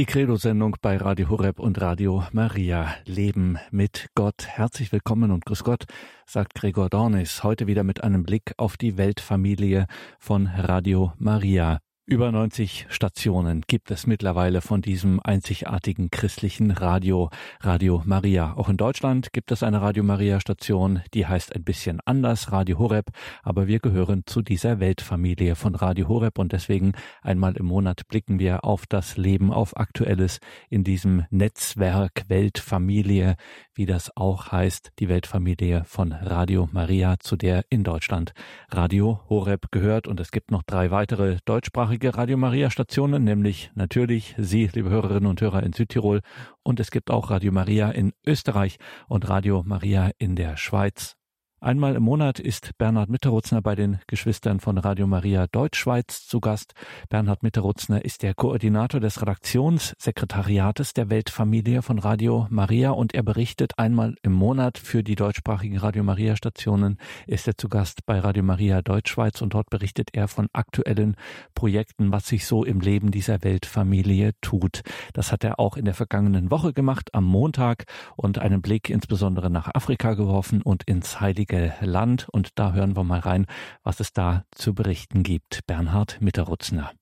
Die Credo-Sendung bei Radio Horeb und Radio Maria. Leben mit Gott. Herzlich willkommen und grüß Gott, sagt Gregor Dornis. Heute wieder mit einem Blick auf die Weltfamilie von Radio Maria. Über 90 Stationen gibt es mittlerweile von diesem einzigartigen christlichen Radio, Radio Maria. Auch in Deutschland gibt es eine Radio Maria Station, die heißt ein bisschen anders, Radio Horeb, aber wir gehören zu dieser Weltfamilie von Radio Horeb und deswegen einmal im Monat blicken wir auf das Leben, auf Aktuelles in diesem Netzwerk Weltfamilie, wie das auch heißt, die Weltfamilie von Radio Maria, zu der in Deutschland Radio Horeb gehört und es gibt noch drei weitere deutschsprachige einige Radio Maria Stationen, nämlich natürlich Sie, liebe Hörerinnen und Hörer in Südtirol und es gibt auch Radio Maria in Österreich und Radio Maria in der Schweiz. Einmal im Monat ist Bernhard Mitterutzner bei den Geschwistern von Radio Maria Deutschschweiz zu Gast. Bernhard Mitterutzner ist der Koordinator des Redaktionssekretariates der Weltfamilie von Radio Maria und er berichtet einmal im Monat für die deutschsprachigen Radio Maria Stationen. Ist er zu Gast bei Radio Maria Deutschschweiz und dort berichtet er von aktuellen Projekten, was sich so im Leben dieser Weltfamilie tut. Das hat er auch in der vergangenen Woche gemacht, am Montag und einen Blick insbesondere nach Afrika geworfen und ins Heilige Heilige Land. Und da hören wir mal rein, was es da zu berichten gibt. Bernhard Mitterutzner.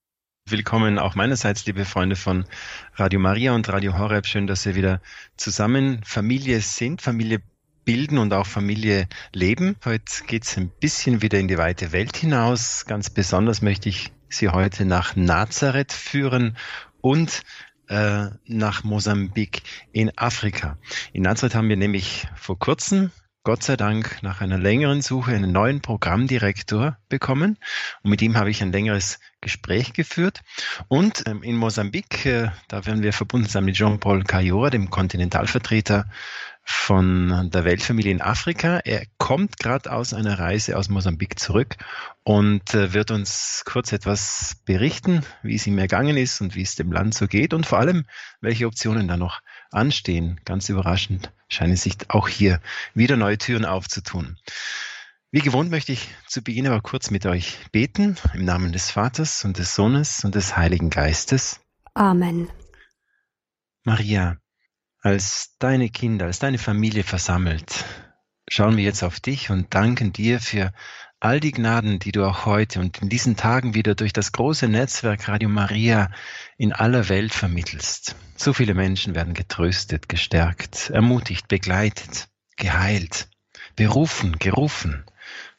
Willkommen auch meinerseits, liebe Freunde von Radio Maria und Radio Horeb. Schön, dass wir wieder zusammen Familie sind, Familie bilden und auch Familie leben. Heute geht es ein bisschen wieder in die weite Welt hinaus. Ganz besonders möchte ich Sie heute nach Nazareth führen und äh, nach Mosambik in Afrika. In Nazareth haben wir nämlich vor kurzem Gott sei Dank nach einer längeren Suche einen neuen Programmdirektor bekommen und mit ihm habe ich ein längeres Gespräch geführt. Und ähm, in Mosambik, äh, da werden wir verbunden sein mit Jean-Paul Cayora, dem Kontinentalvertreter von der Weltfamilie in Afrika. Er kommt gerade aus einer Reise aus Mosambik zurück und äh, wird uns kurz etwas berichten, wie es ihm ergangen ist und wie es dem Land so geht und vor allem, welche Optionen da noch anstehen. Ganz überraschend scheinen sich auch hier wieder neue Türen aufzutun. Wie gewohnt möchte ich zu Beginn aber kurz mit euch beten, im Namen des Vaters und des Sohnes und des Heiligen Geistes. Amen. Maria, als deine Kinder, als deine Familie versammelt, schauen wir jetzt auf dich und danken dir für all die Gnaden, die du auch heute und in diesen Tagen wieder durch das große Netzwerk Radio Maria in aller Welt vermittelst. So viele Menschen werden getröstet, gestärkt, ermutigt, begleitet, geheilt, berufen, gerufen.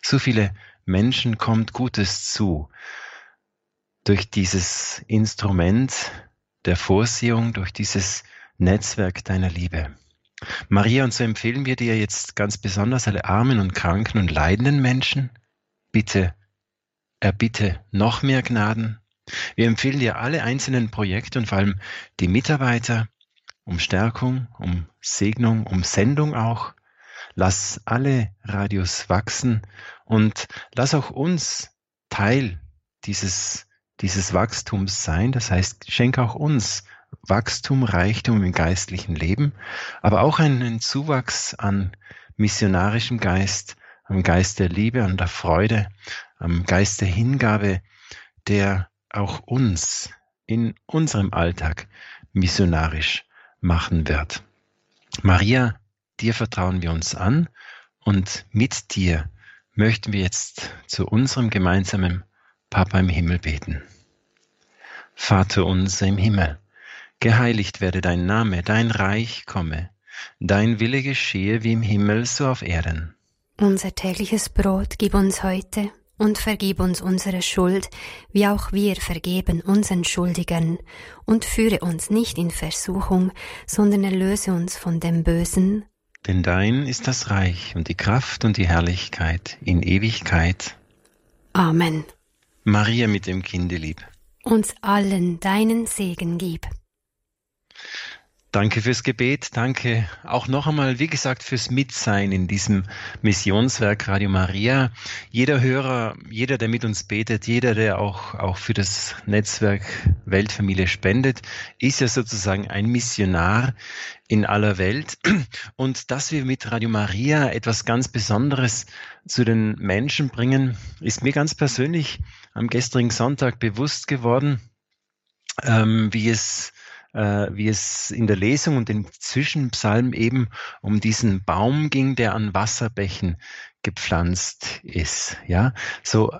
So viele Menschen kommt Gutes zu durch dieses Instrument der Vorsehung, durch dieses Netzwerk deiner Liebe. Maria, und so empfehlen wir dir jetzt ganz besonders alle armen und kranken und leidenden Menschen. Bitte erbitte noch mehr Gnaden. Wir empfehlen dir alle einzelnen Projekte und vor allem die Mitarbeiter um Stärkung, um Segnung, um Sendung auch. Lass alle Radios wachsen und lass auch uns Teil dieses, dieses Wachstums sein. Das heißt, schenk auch uns Wachstum, Reichtum im geistlichen Leben, aber auch einen Zuwachs an missionarischem Geist, am Geist der Liebe und der Freude, am Geist der Hingabe, der auch uns in unserem Alltag missionarisch machen wird. Maria, dir vertrauen wir uns an und mit dir möchten wir jetzt zu unserem gemeinsamen Papa im Himmel beten. Vater unser im Himmel, Geheiligt werde dein Name, dein Reich komme, dein Wille geschehe wie im Himmel so auf Erden. Unser tägliches Brot gib uns heute und vergib uns unsere Schuld, wie auch wir vergeben unseren Schuldigern, und führe uns nicht in Versuchung, sondern erlöse uns von dem Bösen. Denn dein ist das Reich und die Kraft und die Herrlichkeit in Ewigkeit. Amen. Maria mit dem Kindelieb. Uns allen deinen Segen gib. Danke fürs Gebet. Danke auch noch einmal, wie gesagt, fürs Mitsein in diesem Missionswerk Radio Maria. Jeder Hörer, jeder, der mit uns betet, jeder, der auch, auch für das Netzwerk Weltfamilie spendet, ist ja sozusagen ein Missionar in aller Welt. Und dass wir mit Radio Maria etwas ganz Besonderes zu den Menschen bringen, ist mir ganz persönlich am gestrigen Sonntag bewusst geworden, ähm, wie es äh, wie es in der Lesung und den Zwischenpsalmen eben um diesen Baum ging, der an Wasserbächen gepflanzt ist. Ja, so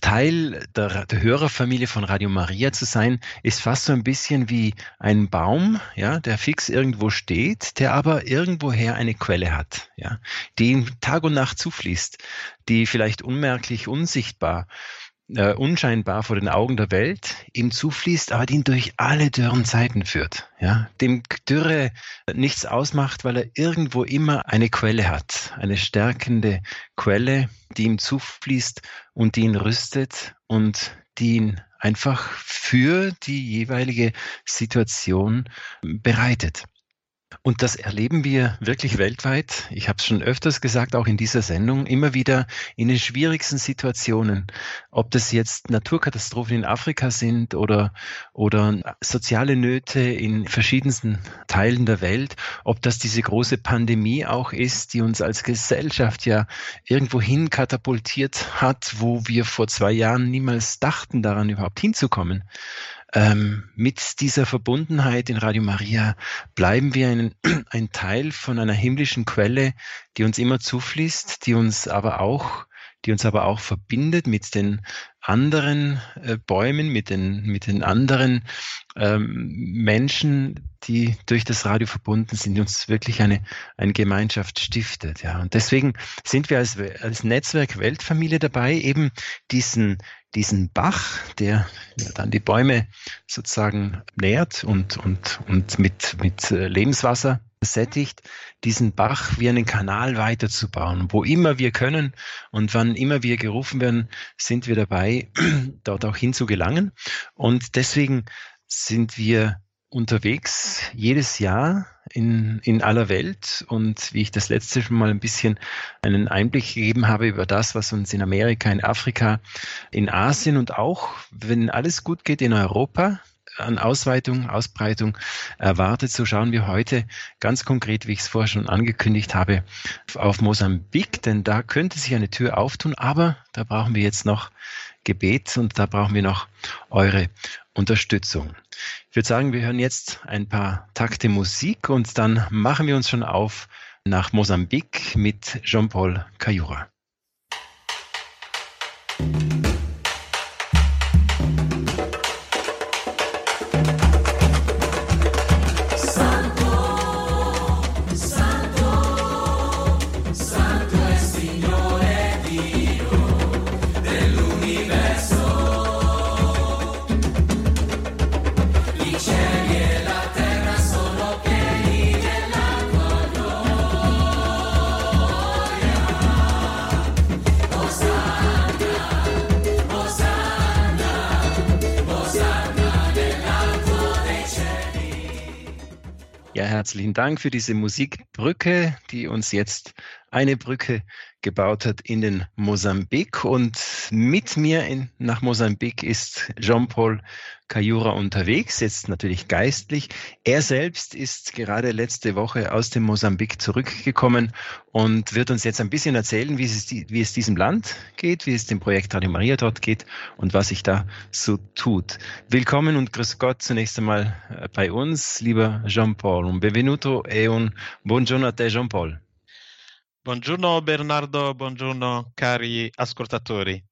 Teil der, der, Hörerfamilie von Radio Maria zu sein, ist fast so ein bisschen wie ein Baum, ja, der fix irgendwo steht, der aber irgendwoher eine Quelle hat, ja, die ihm Tag und Nacht zufließt, die vielleicht unmerklich, unsichtbar äh, unscheinbar vor den Augen der Welt ihm zufließt, aber ihn durch alle dürren Zeiten führt. Ja, dem Dürre nichts ausmacht, weil er irgendwo immer eine Quelle hat, eine stärkende Quelle, die ihm zufließt und die ihn rüstet und die ihn einfach für die jeweilige Situation bereitet. Und das erleben wir wirklich weltweit. Ich habe es schon öfters gesagt, auch in dieser Sendung, immer wieder in den schwierigsten Situationen. Ob das jetzt Naturkatastrophen in Afrika sind oder, oder soziale Nöte in verschiedensten Teilen der Welt, ob das diese große Pandemie auch ist, die uns als Gesellschaft ja irgendwo hin katapultiert hat, wo wir vor zwei Jahren niemals dachten, daran überhaupt hinzukommen ähm, mit dieser Verbundenheit in Radio Maria bleiben wir ein, ein Teil von einer himmlischen Quelle, die uns immer zufließt, die uns aber auch die uns aber auch verbindet mit den anderen äh, Bäumen, mit den, mit den anderen ähm, Menschen, die durch das Radio verbunden sind, uns wirklich eine, eine Gemeinschaft stiftet. Ja. Und deswegen sind wir als, als Netzwerk Weltfamilie dabei, eben diesen, diesen Bach, der ja, dann die Bäume sozusagen nährt und, und, und mit, mit äh, Lebenswasser sättigt, diesen Bach wie einen Kanal weiterzubauen. Wo immer wir können und wann immer wir gerufen werden, sind wir dabei, dort auch hinzugelangen. Und deswegen sind wir unterwegs jedes Jahr in, in aller Welt. Und wie ich das letzte schon mal ein bisschen einen Einblick gegeben habe über das, was uns in Amerika, in Afrika, in Asien und auch, wenn alles gut geht, in Europa an Ausweitung, Ausbreitung erwartet, so schauen wir heute ganz konkret, wie ich es vorher schon angekündigt habe, auf Mosambik, denn da könnte sich eine Tür auftun, aber da brauchen wir jetzt noch Gebet und da brauchen wir noch eure Unterstützung. Ich würde sagen, wir hören jetzt ein paar Takte Musik und dann machen wir uns schon auf nach Mosambik mit Jean-Paul Cayura. Herzlichen Dank für diese Musikbrücke, die uns jetzt eine Brücke gebaut hat in den Mosambik. Und mit mir in, nach Mosambik ist Jean-Paul Cayura unterwegs, jetzt natürlich geistlich. Er selbst ist gerade letzte Woche aus dem Mosambik zurückgekommen und wird uns jetzt ein bisschen erzählen, wie es, wie es diesem Land geht, wie es dem Projekt Radio Maria dort geht und was sich da so tut. Willkommen und grüß Gott zunächst einmal äh, bei uns, lieber Jean-Paul. Un benvenuto e un buongiorno a te, Jean-Paul. Buongiorno Bernardo, buongiorno cari ascoltatori.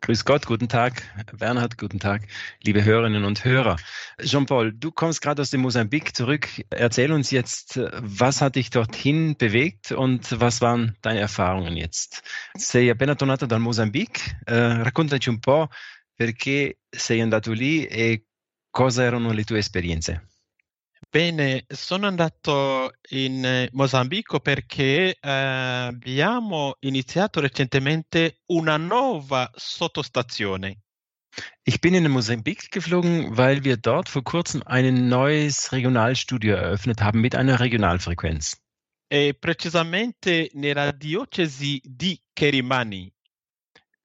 Grüß Gott, guten Tag, Bernhard, guten Tag, liebe Hörerinnen und Hörer. Jean-Paul, du kommst gerade aus dem Mosambik zurück. Erzähl uns jetzt, was hat dich dorthin bewegt und was waren deine Erfahrungen jetzt? Sei appena tornato dal Mosambik, eh, raccontaci un po' perché sei andato lì e cosa erano le tue esperienze. Bene, sono andato in eh, Mozambico perché eh, abbiamo iniziato recentemente una nuova sottostazione. Ich bin in Mosambik geflogen, weil wir dort vor kurzem ein neues Regionalstudio eröffnet haben mit einer Regionalfrequenz. E precisamente nella diocesi di Kerimani.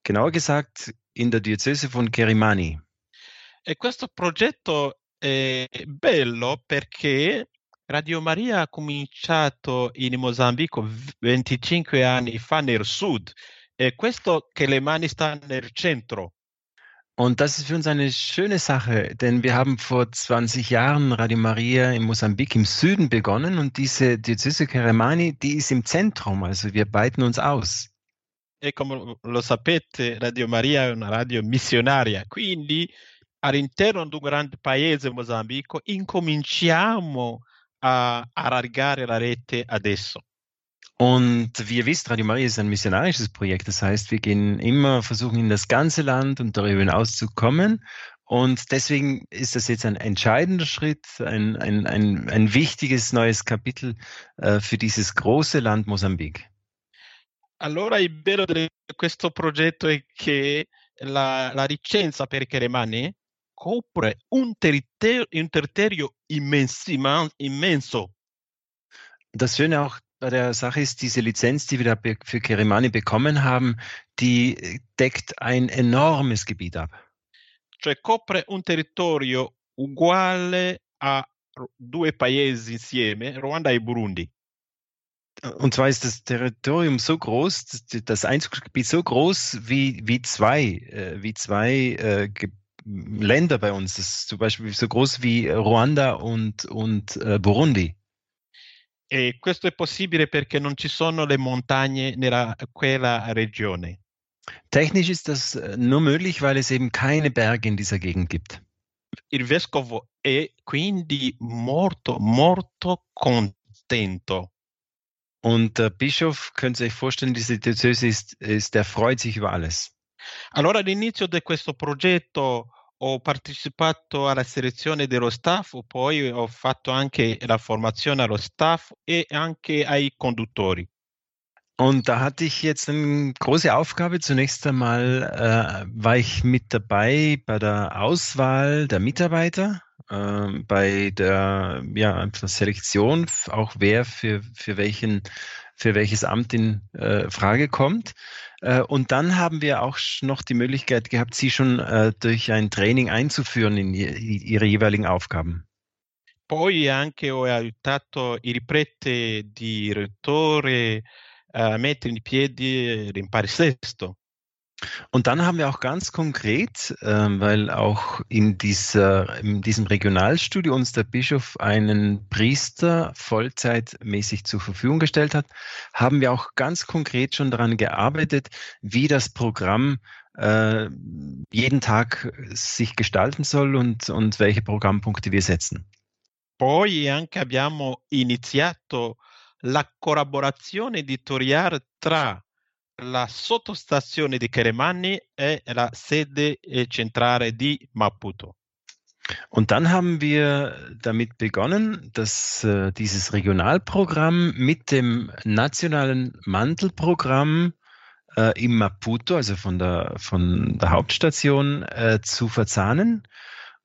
Genauer gesagt in der Diözese von Kerimani. E questo progetto è bello perché Radio Maria ha cominciato in Mozambico 25 anni fa nel sud e questo che le mani sta nel centro. Und das ist für uns eine schöne Sache, denn wir haben vor 20 Jahren Radio Maria in Mosambik im Süden begonnen und diese Diözese Keremani, die ist im Zentrum, also wir beiten uns aus. E come lo sapete, Radio Maria è una radio missionaria, quindi all'interno di un grande paese, Mozambico, incominciamo a allargare la rete adesso. Und wie ihr wisst, Radio Maria ist ein missionarisches Projekt. Das heißt, wir gehen immer, versuchen in das ganze Land und darüber hinaus zu kommen. Und deswegen ist das jetzt ein entscheidender Schritt, ein, ein, ein, ein wichtiges neues Kapitel äh, für dieses große Land Mosambik. Allora il bello di questo progetto è che la, la licenza per Keremani copre un territorio, un territorio immenso. Das Schöne auch bei der Sache ist, diese Lizenz, die wir da für Kerimani bekommen haben, die deckt ein enormes Gebiet ab. Cioè copre un territorio uguale a due paesi insieme, Ruanda e Burundi. Und zwar ist das Territorium so groß, das Einzugsgebiet so groß wie, wie zwei, äh, wie zwei äh, Länder bei uns. Das ist zum Beispiel so groß wie Ruanda und, und äh, Burundi. E questo è possibile perché non ci sono le montagne nella quella regione. Technisch ist das äh, nur möglich, weil es eben keine Berge in dieser Gegend gibt. Il vescovo è quindi molto, molto contento. Und der Bischof, könnt ihr euch vorstellen, diese Diözese ist, ist, der freut sich über alles. Allora all'inizio di questo progetto ho partecipato alla selezione dello staff, poi ho fatto anche la formazione allo staff e anche ai conduttori. Und da hatte ich jetzt eine große Aufgabe. Zunächst einmal äh, war ich mit dabei bei der Auswahl der Mitarbeiter, äh, bei der ja, Selektion, auch wer für, für, welchen, für welches Amt in äh, Frage kommt. Äh, und dann haben wir auch noch die Möglichkeit gehabt, sie schon äh, durch ein Training einzuführen in ihre jeweiligen Aufgaben. Poi anche ho aiutato il prete di rettore a mettere in piedi l'Impari Sesto. Und dann haben wir auch ganz konkret, äh, weil auch in, dieser, in diesem Regionalstudio uns der Bischof einen Priester vollzeitmäßig zur Verfügung gestellt hat, haben wir auch ganz konkret schon daran gearbeitet, wie das Programm äh, jeden Tag sich gestalten soll und, und welche Programmpunkte wir setzen. Poi anche abbiamo iniziato la collaborazione editoriale tra la sottostazione di Keremani è la sede eh, centrale di Maputo. Und dann haben wir damit begonnen, dass äh, dieses Regionalprogramm mit dem nationalen Mantelprogramm äh, im Maputo, also von der, von der Hauptstation, äh, zu verzahnen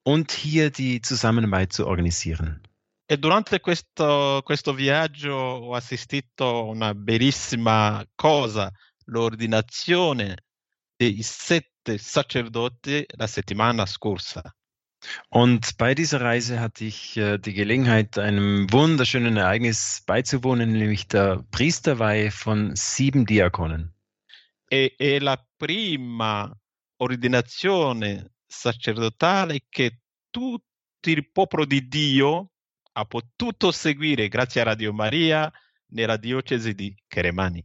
und hier die Zusammenarbeit zu organisieren. E durante questo, questo viaggio ho assistito a una bellissima cosa l'ordinazione dei sette sacerdoti la settimana scorsa. Und bei dieser Reise hatte ich äh, die Gelegenheit, einem wunderschönen Ereignis beizuwohnen, nämlich der Priesterweihe von sieben Diakonen. E è la prima ordinazione sacerdotale che tutto il popolo di Dio ha potuto seguire grazie a Radio Maria nella diocesi di Keremani.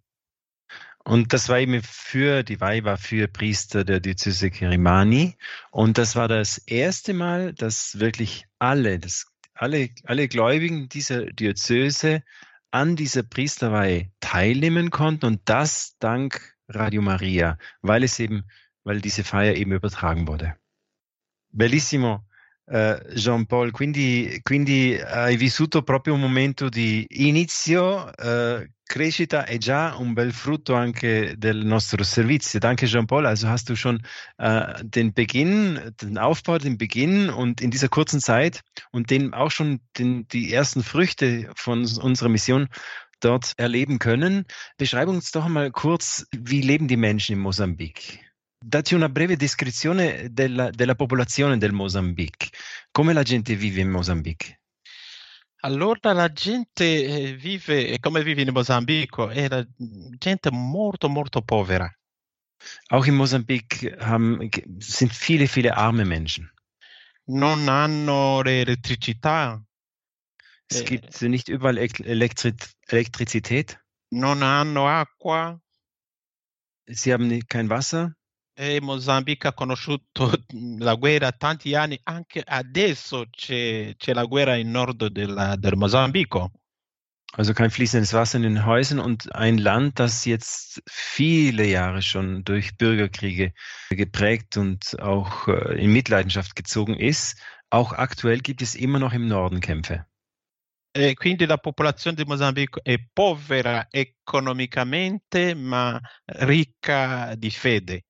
Und das war eben für, die Weihe war für Priester der Diözese Kirimani. Und das war das erste Mal, dass wirklich alle, das, alle, alle Gläubigen dieser Diözese an dieser Priesterweihe teilnehmen konnten und das dank Radio Maria, weil es eben, weil diese Feier eben übertragen wurde. Bellissimo. Uh, Jean Paul, quindi, quindi, hai vissuto proprio un momento di inizio, uh, crescita e già un bel frutto anche del nostro servizio. Danke Jean Paul, also hast du schon uh, den Beginn, den Aufbau, den Beginn und in dieser kurzen Zeit und den auch schon den, die ersten Früchte von unserer Mission dort erleben können. Beschreib uns doch mal kurz, wie leben die Menschen in Mosambik? Dati una breve descrizione della, della popolazione del Mozambique. Come la gente vive in Mozambique? Allora la gente eh, vive come vive in Mozambico, è la gente molto molto povera. Auch in Mosambik haben, sind viele, viele arme Menschen. Non hanno elettricità. Es äh, gibt nicht überall Elektri Elektrizität. Non hanno acqua. Sie haben kein Wasser. E Mozambico ha conosciuto la guerra tanti anni, anche adesso c'è, c'è la guerra in nord della, del Mozambico. Also kein fließendes Wasser in den Häusern und ein Land, das jetzt viele Jahre schon durch Bürgerkriege geprägt und auch äh, in Mitleidenschaft gezogen ist. Auch aktuell gibt es immer noch im Norden Kämpfe. E quindi la popolazione di Mozambico è povera economicamente, ma ricca di fede.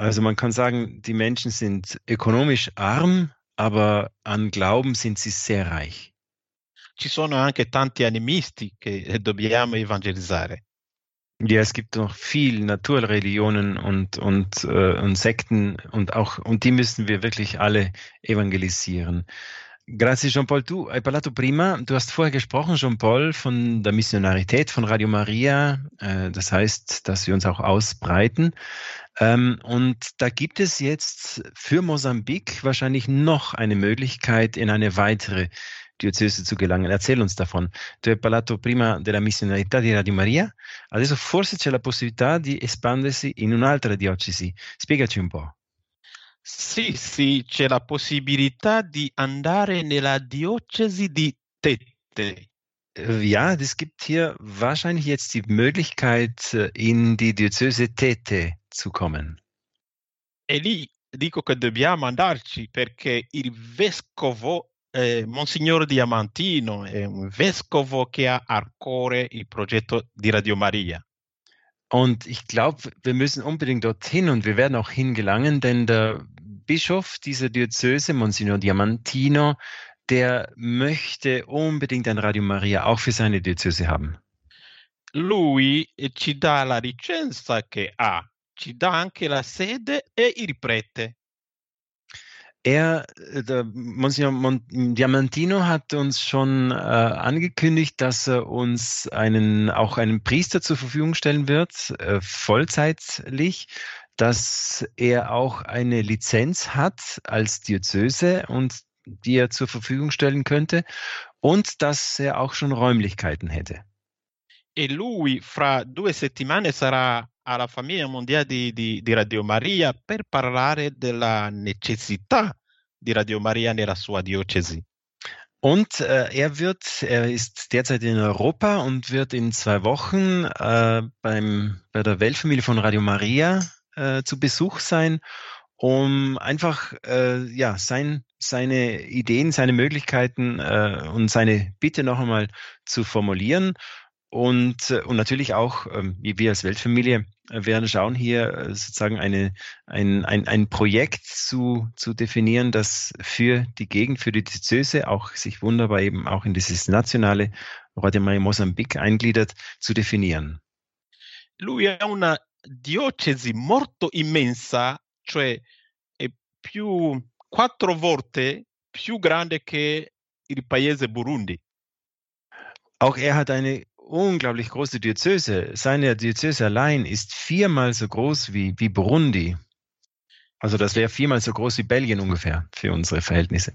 Also man kann sagen, die Menschen sind ökonomisch arm, aber an Glauben sind sie sehr reich. Ci sono anche tanti animisti che dobbiamo evangelizzare. Ja, es gibt noch viel Naturreligionen und, und, äh, und Sekten und auch, und die müssen wir wirklich alle evangelisieren. Grazie Jean-Paul. Du hai parlato prima, du hast vorher gesprochen, Jean-Paul, von der Missionarität von Radio Maria. Äh, das heißt, dass wir uns auch ausbreiten. Ähm, und da gibt es jetzt für Mosambik wahrscheinlich noch eine Möglichkeit, in eine weitere Diocese zu gelangen. Erzähl uns davon. Tu hai parlato prima della missionarità di Radio Maria, adesso forse c'è la possibilità di espandersi in un'altra diocesi. Spiegaci un po'. Sì, sì, c'è la possibilità di andare nella diocesi di Tette. Ja, es gibt hier wahrscheinlich jetzt die Möglichkeit, äh, in die Diözese Tete zu kommen. E lì dico che dobbiamo andarci perché il vescovo eh, Monsignor Diamantino è un vescovo che ha a cuore il progetto di Radio Maria. Und ich glaube, wir müssen unbedingt dorthin und wir werden auch hingelangen, denn der Bischof dieser Diözese, Monsignor Diamantino, der möchte unbedingt ein Radio Maria auch für seine Diözese haben. Lui ci dà la licenza che ha, ci dà anche la sede e il prete. Er, äh, Monsignor Mon Diamantino hat uns schon äh, angekündigt, dass er uns einen, auch einen Priester zur Verfügung stellen wird, äh, vollzeitlich, dass er auch eine Lizenz hat als Diözese und die er zur Verfügung stellen könnte und dass er auch schon Räumlichkeiten hätte. E lui fra due settimane sarà alla famiglia mondiale di, di, di, Radio Maria per parlare della necessità di Radio Maria nella sua diocesi. Und äh, er wird, er ist derzeit in Europa und wird in zwei Wochen äh, beim, bei der Weltfamilie von Radio Maria äh, zu Besuch sein, um einfach äh, ja, sein, seine Ideen, seine Möglichkeiten äh, und seine Bitte noch einmal zu formulieren und, äh, und natürlich auch, ähm, wie wir als Weltfamilie äh, werden schauen, hier äh, sozusagen eine, ein, ein, ein Projekt zu, zu definieren, das für die Gegend, für die Diözese auch sich wunderbar eben auch in dieses nationale Radio Maria Mosambik eingliedert, zu definieren. Lui ha una diocesi molto immensa, cioè è più quattro volte più grande che il paese Burundi. Auch er hat eine unglaublich große Diözese. Seine Diözese allein ist viermal so groß wie, wie Burundi. Also das wäre viermal so groß wie Belgien ungefähr für unsere Verhältnisse.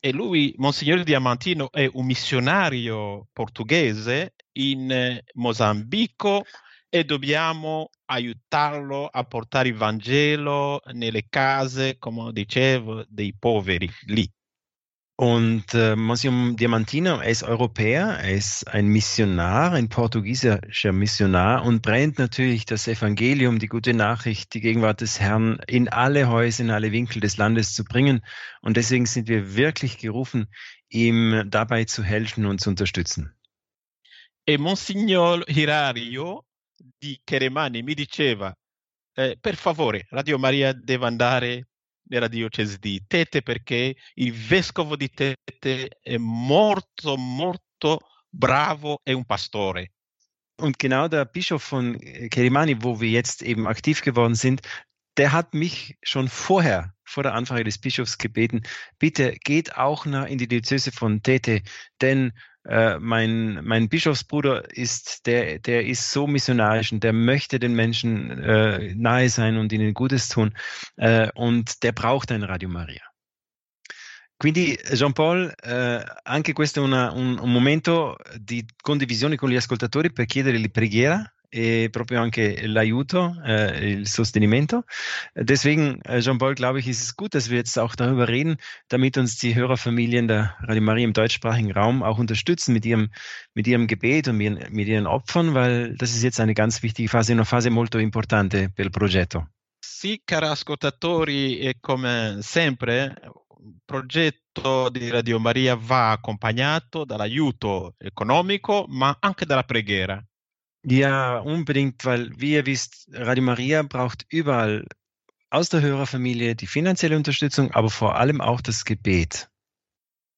E lui, Monsignor Diamantino, è un missionario portoghese in eh, Mozambico e dobbiamo aiutarlo a portare il Vangelo nelle case, come dicevo, dei poveri lì. Und äh, Monsignor Diamantino, er ist Europäer, er ist ein Missionar, ein portugiesischer Missionar und brennt natürlich das Evangelium, die gute Nachricht, die Gegenwart des Herrn in alle Häuser, in alle Winkel des Landes zu bringen. Und deswegen sind wir wirklich gerufen, ihm dabei zu helfen und zu unterstützen. E Monsignor Hirario di Cheremani mi diceva, eh, per favore, Radio Maria deve andare nella diocesi di Tete perché il vescovo di Tete è molto, molto bravo e un pastore. Und genau der Bischof von Kerimani, wo wir jetzt eben aktiv geworden sind, der hat mich schon vorher, vor der Anfrage des Bischofs gebeten, bitte geht auch in die Diözese von Tete, denn äh, mein, mein Bischofsbruder ist, der, der ist so missionarisch und der möchte den Menschen äh, nahe sein und ihnen Gutes tun. Äh, und der braucht ein Radio Maria. Quindi Jean Paul, eh, anche questo è una, un, un, momento di condivisione con gli ascoltatori per chiedere la preghiera e proprio anche l'aiuto, äh, il sostenimento. Deswegen, äh, Jean-Paul, glaube ich, ist es gut, dass wir jetzt auch darüber reden, damit uns die Hörerfamilien der Radio Maria im deutschsprachigen Raum auch unterstützen mit ihrem, mit ihrem Gebet und mit, mit ihren Opfern, weil das ist jetzt eine ganz wichtige Phase, una fase molto importante per il progetto. Sì, cari ascoltatori, e come sempre, il progetto di Radio Maria va accompagnato dall'aiuto economico, ma anche dalla preghiera. Ja, unbedingt, weil, wie ihr wisst, Radio Maria braucht überall aus der Hörerfamilie die finanzielle Unterstützung, aber vor allem auch das Gebet.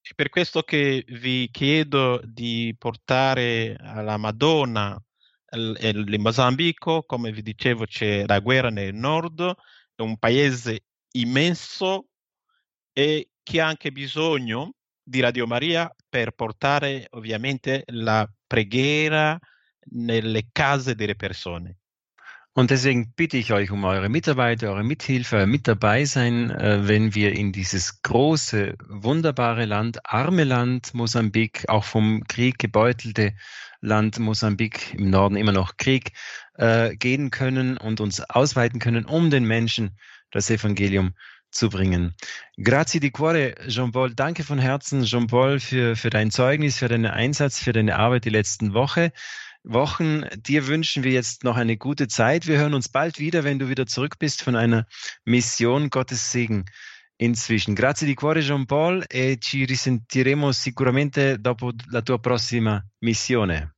È per questo che vi chiedo di portare alla Madonna in Mozambico, come vi dicevo c'è la guerra nel nord, è un paese immenso e che ha anche bisogno di Radio Maria per portare ovviamente la preghiera, nelle case delle persone. Und deswegen bitte ich euch um eure Mitarbeiter, eure Mithilfe, mit dabei sein, äh, wenn wir in dieses große, wunderbare Land, arme Land Mosambik, auch vom Krieg gebeutelte Land Mosambik, im Norden immer noch Krieg, äh, gehen können und uns ausweiten können, um den Menschen das Evangelium zu bringen. Grazie di cuore, Jean-Paul. Danke von Herzen, Jean-Paul, für, für dein Zeugnis, für deinen Einsatz, für deine Arbeit die letzten Woche. Wochen. Dir wünschen wir jetzt noch eine gute Zeit. Wir hören uns bald wieder, wenn du wieder zurück bist von einer Mission. Gottes Segen inzwischen. Grazie di cuore Jean Paul e ci risentiremo sicuramente dopo la tua prossima missione.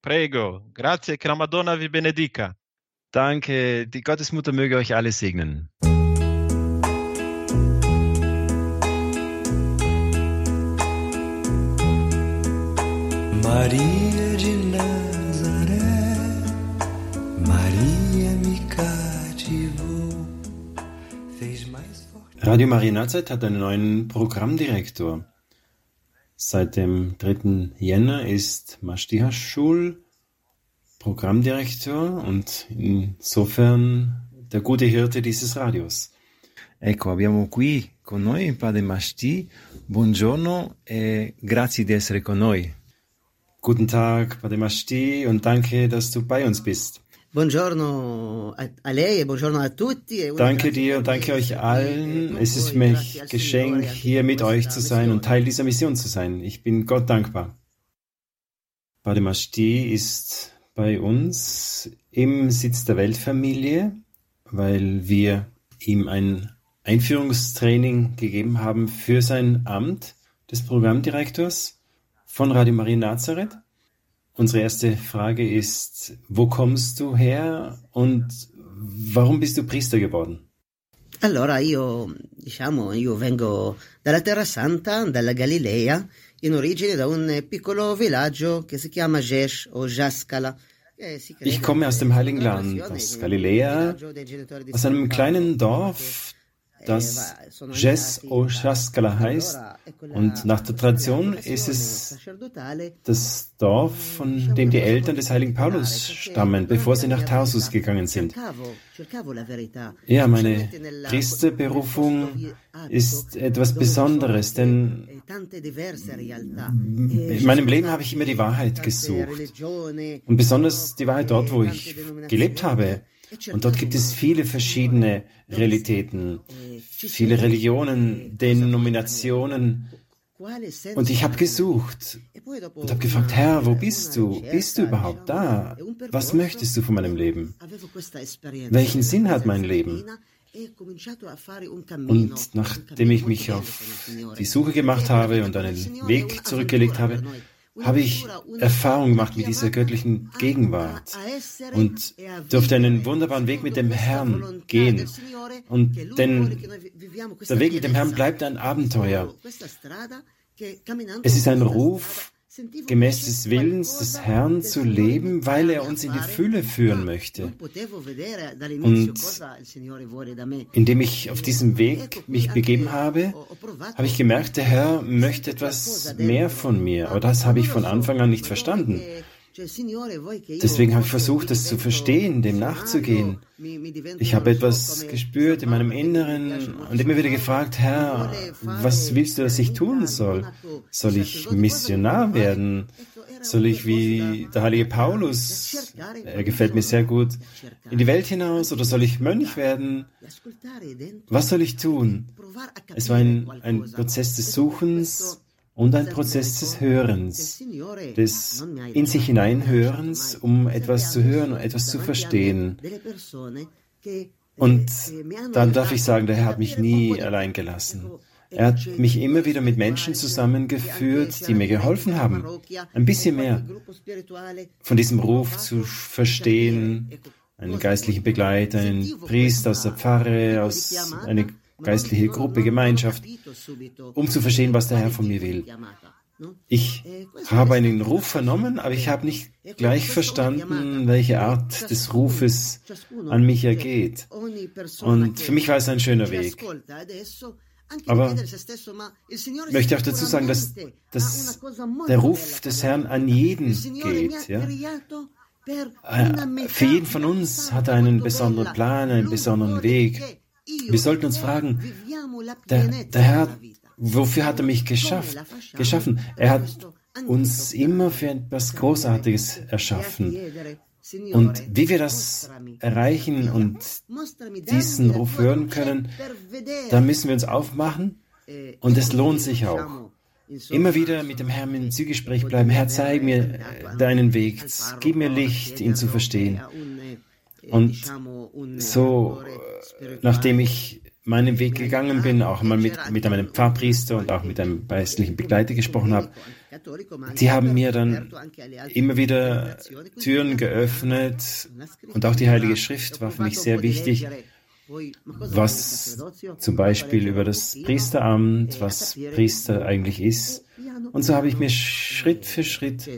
Prego, grazie, che la Madonna vi benedica. Danke, die Gottesmutter möge euch alle segnen. Maria de Radio Maria Nazareth hat einen neuen Programmdirektor. Seit dem 3. Jänner ist Mashtiha Schul Programmdirektor und insofern der gute Hirte dieses Radios. Ecco, abbiamo qui con noi Padre Mashti. Buongiorno e grazie di essere con noi. Guten Tag, Pademashti, und danke, dass du bei uns bist. Buongiorno a lei e buongiorno a tutti. E danke dir und danke euch allen. Es ist mir Geschenk, hier mit euch zu sein und Teil dieser Mission zu sein. Ich bin Gott dankbar. Pademashti ist bei uns im Sitz der Weltfamilie, weil wir ihm ein Einführungstraining gegeben haben für sein Amt des Programmdirektors von Radio Maria Nazareth. Unsere erste Frage ist, wo kommst du her und warum bist du Priester geworden? Allora io, diciamo, io vengo dalla Terra Santa, dalla Galilea, in origine da un piccolo villaggio che si chiama Jesh o Jaskala. Ich komme aus dem Heiligen Land, aus Galiläa, aus einem kleinen Dorf, das Jes Oshaskala heißt. Und nach der Tradition ist es das Dorf, von dem die Eltern des heiligen Paulus stammen, bevor sie nach Tarsus gegangen sind. Ja, meine Priesterberufung ist etwas Besonderes, denn in meinem Leben habe ich immer die Wahrheit gesucht. Und besonders die Wahrheit dort, wo ich gelebt habe. Und dort gibt es viele verschiedene Realitäten, viele Religionen, Denominationen. Und ich habe gesucht und habe gefragt, Herr, wo bist du? Bist du überhaupt da? Was möchtest du von meinem Leben? Welchen Sinn hat mein Leben? Und nachdem ich mich auf die Suche gemacht habe und einen Weg zurückgelegt habe, habe ich Erfahrung gemacht mit dieser göttlichen Gegenwart und durfte einen wunderbaren Weg mit dem Herrn gehen. Und denn der Weg mit dem Herrn bleibt ein Abenteuer. Es ist ein Ruf, gemäß des Willens des Herrn zu leben, weil er uns in die Fülle führen möchte. Und indem ich auf diesem Weg mich begeben habe, habe ich gemerkt, der Herr möchte etwas mehr von mir. Aber das habe ich von Anfang an nicht verstanden. Deswegen habe ich versucht, das zu verstehen, dem nachzugehen. Ich habe etwas gespürt in meinem Inneren und immer wieder gefragt, Herr, was willst du, dass ich tun soll? Soll ich Missionar werden? Soll ich wie der heilige Paulus, er gefällt mir sehr gut, in die Welt hinaus oder soll ich Mönch werden? Was soll ich tun? Es war ein, ein Prozess des Suchens und ein Prozess des Hörens, des in sich hineinhörens, um etwas zu hören und etwas zu verstehen. Und dann darf ich sagen, der Herr hat mich nie allein gelassen. Er hat mich immer wieder mit Menschen zusammengeführt, die mir geholfen haben, ein bisschen mehr von diesem Ruf zu verstehen, einen geistlichen Begleiter, einen Priester aus der Pfarre, aus einer geistliche Gruppe, Gemeinschaft, um zu verstehen, was der Herr von mir will. Ich habe einen Ruf vernommen, aber ich habe nicht gleich verstanden, welche Art des Rufes an mich ergeht. Und für mich war es ein schöner Weg. Aber ich möchte auch dazu sagen, dass, dass der Ruf des Herrn an jeden geht. Ja? Äh, für jeden von uns hat er einen besonderen Plan, einen besonderen Weg. Wir sollten uns fragen, der, der Herr, wofür hat er mich geschafft, geschaffen? Er hat uns immer für etwas Großartiges erschaffen. Und wie wir das erreichen und diesen Ruf hören können, da müssen wir uns aufmachen und es lohnt sich auch. Immer wieder mit dem Herrn im Zügespräch bleiben. Herr, zeig mir deinen Weg, gib mir Licht, ihn zu verstehen. Und so, nachdem ich meinen Weg gegangen bin, auch mal mit, mit einem Pfarrpriester und auch mit einem geistlichen Begleiter gesprochen habe, die haben mir dann immer wieder Türen geöffnet und auch die Heilige Schrift war für mich sehr wichtig, was zum Beispiel über das Priesteramt, was Priester eigentlich ist. Und so habe ich mir Schritt für Schritt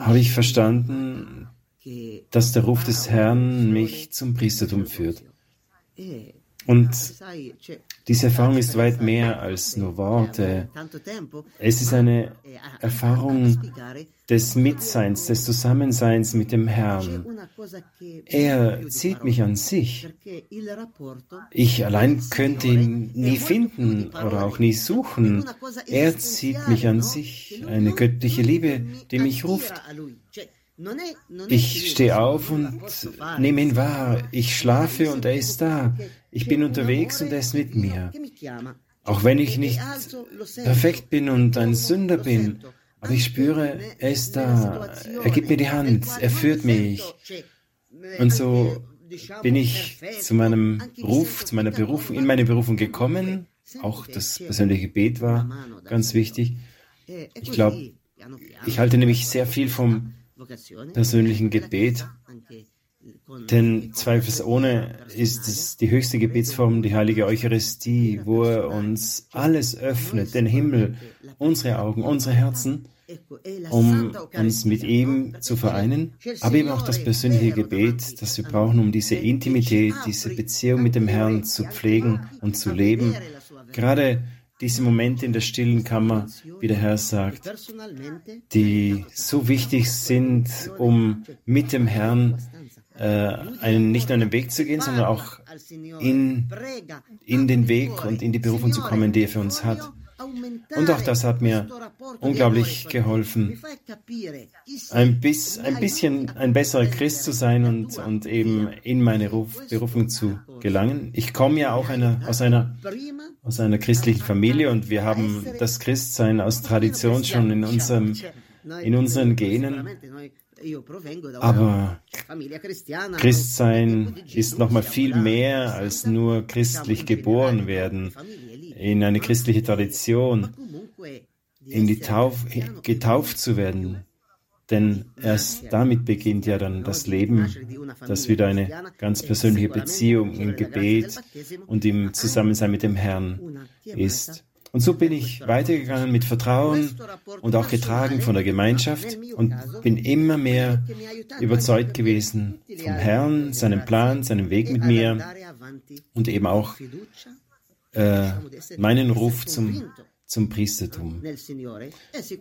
habe ich verstanden, dass der Ruf des Herrn mich zum Priestertum führt. Und diese Erfahrung ist weit mehr als nur Worte. Es ist eine Erfahrung des Mitseins, des Zusammenseins mit dem Herrn. Er zieht mich an sich. Ich allein könnte ihn nie finden oder auch nie suchen. Er zieht mich an sich. Eine göttliche Liebe, die mich ruft. Ich stehe auf und nehme ihn wahr. Ich schlafe und er ist da. Ich bin unterwegs und er ist mit mir. Auch wenn ich nicht perfekt bin und ein Sünder bin, aber ich spüre, er ist da. Er gibt mir die Hand. Er führt mich. Und so bin ich zu meinem Ruf, zu meiner Berufung, in meine Berufung gekommen. Auch das persönliche Gebet war ganz wichtig. Ich glaube, ich halte nämlich sehr viel vom persönlichen Gebet. Denn zweifelsohne ist es die höchste Gebetsform, die heilige Eucharistie, wo er uns alles öffnet, den Himmel, unsere Augen, unsere Herzen, um uns mit ihm zu vereinen, aber eben auch das persönliche Gebet, das wir brauchen, um diese Intimität, diese Beziehung mit dem Herrn zu pflegen und zu leben. Gerade diese Momente in der stillen Kammer, wie der Herr sagt, die so wichtig sind, um mit dem Herrn äh, einen, nicht nur einen Weg zu gehen, sondern auch in, in den Weg und in die Berufung zu kommen, die er für uns hat. Und auch das hat mir unglaublich geholfen, ein, bis, ein bisschen ein besserer Christ zu sein und, und eben in meine Ruf, Berufung zu gelangen. Ich komme ja auch eine, aus, einer, aus einer christlichen Familie und wir haben das Christsein aus Tradition schon in, unserem, in unseren Genen. Aber Christsein ist nochmal viel mehr als nur christlich geboren werden in eine christliche Tradition, in die Tauf, getauft zu werden. Denn erst damit beginnt ja dann das Leben, das wieder eine ganz persönliche Beziehung im Gebet und im Zusammensein mit dem Herrn ist. Und so bin ich weitergegangen mit Vertrauen und auch getragen von der Gemeinschaft und bin immer mehr überzeugt gewesen vom Herrn, seinem Plan, seinem Weg mit mir und eben auch äh, meinen Ruf zum, zum Priestertum.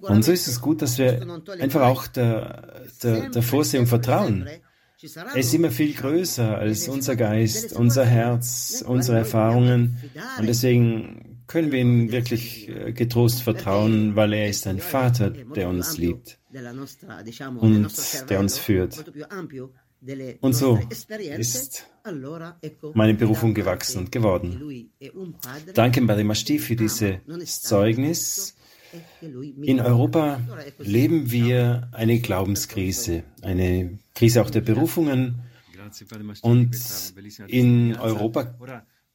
Und so ist es gut, dass wir einfach auch der, der, der Vorsehung vertrauen. Er ist immer viel größer als unser Geist, unser Herz, unsere Erfahrungen. Und deswegen können wir ihm wirklich äh, getrost vertrauen, weil er ist ein Vater, der uns liebt und der uns führt. Und so ist meine Berufung gewachsen und geworden. Danke, Barimashti, für dieses Zeugnis. In Europa leben wir eine Glaubenskrise, eine Krise auch der Berufungen. Und in Europa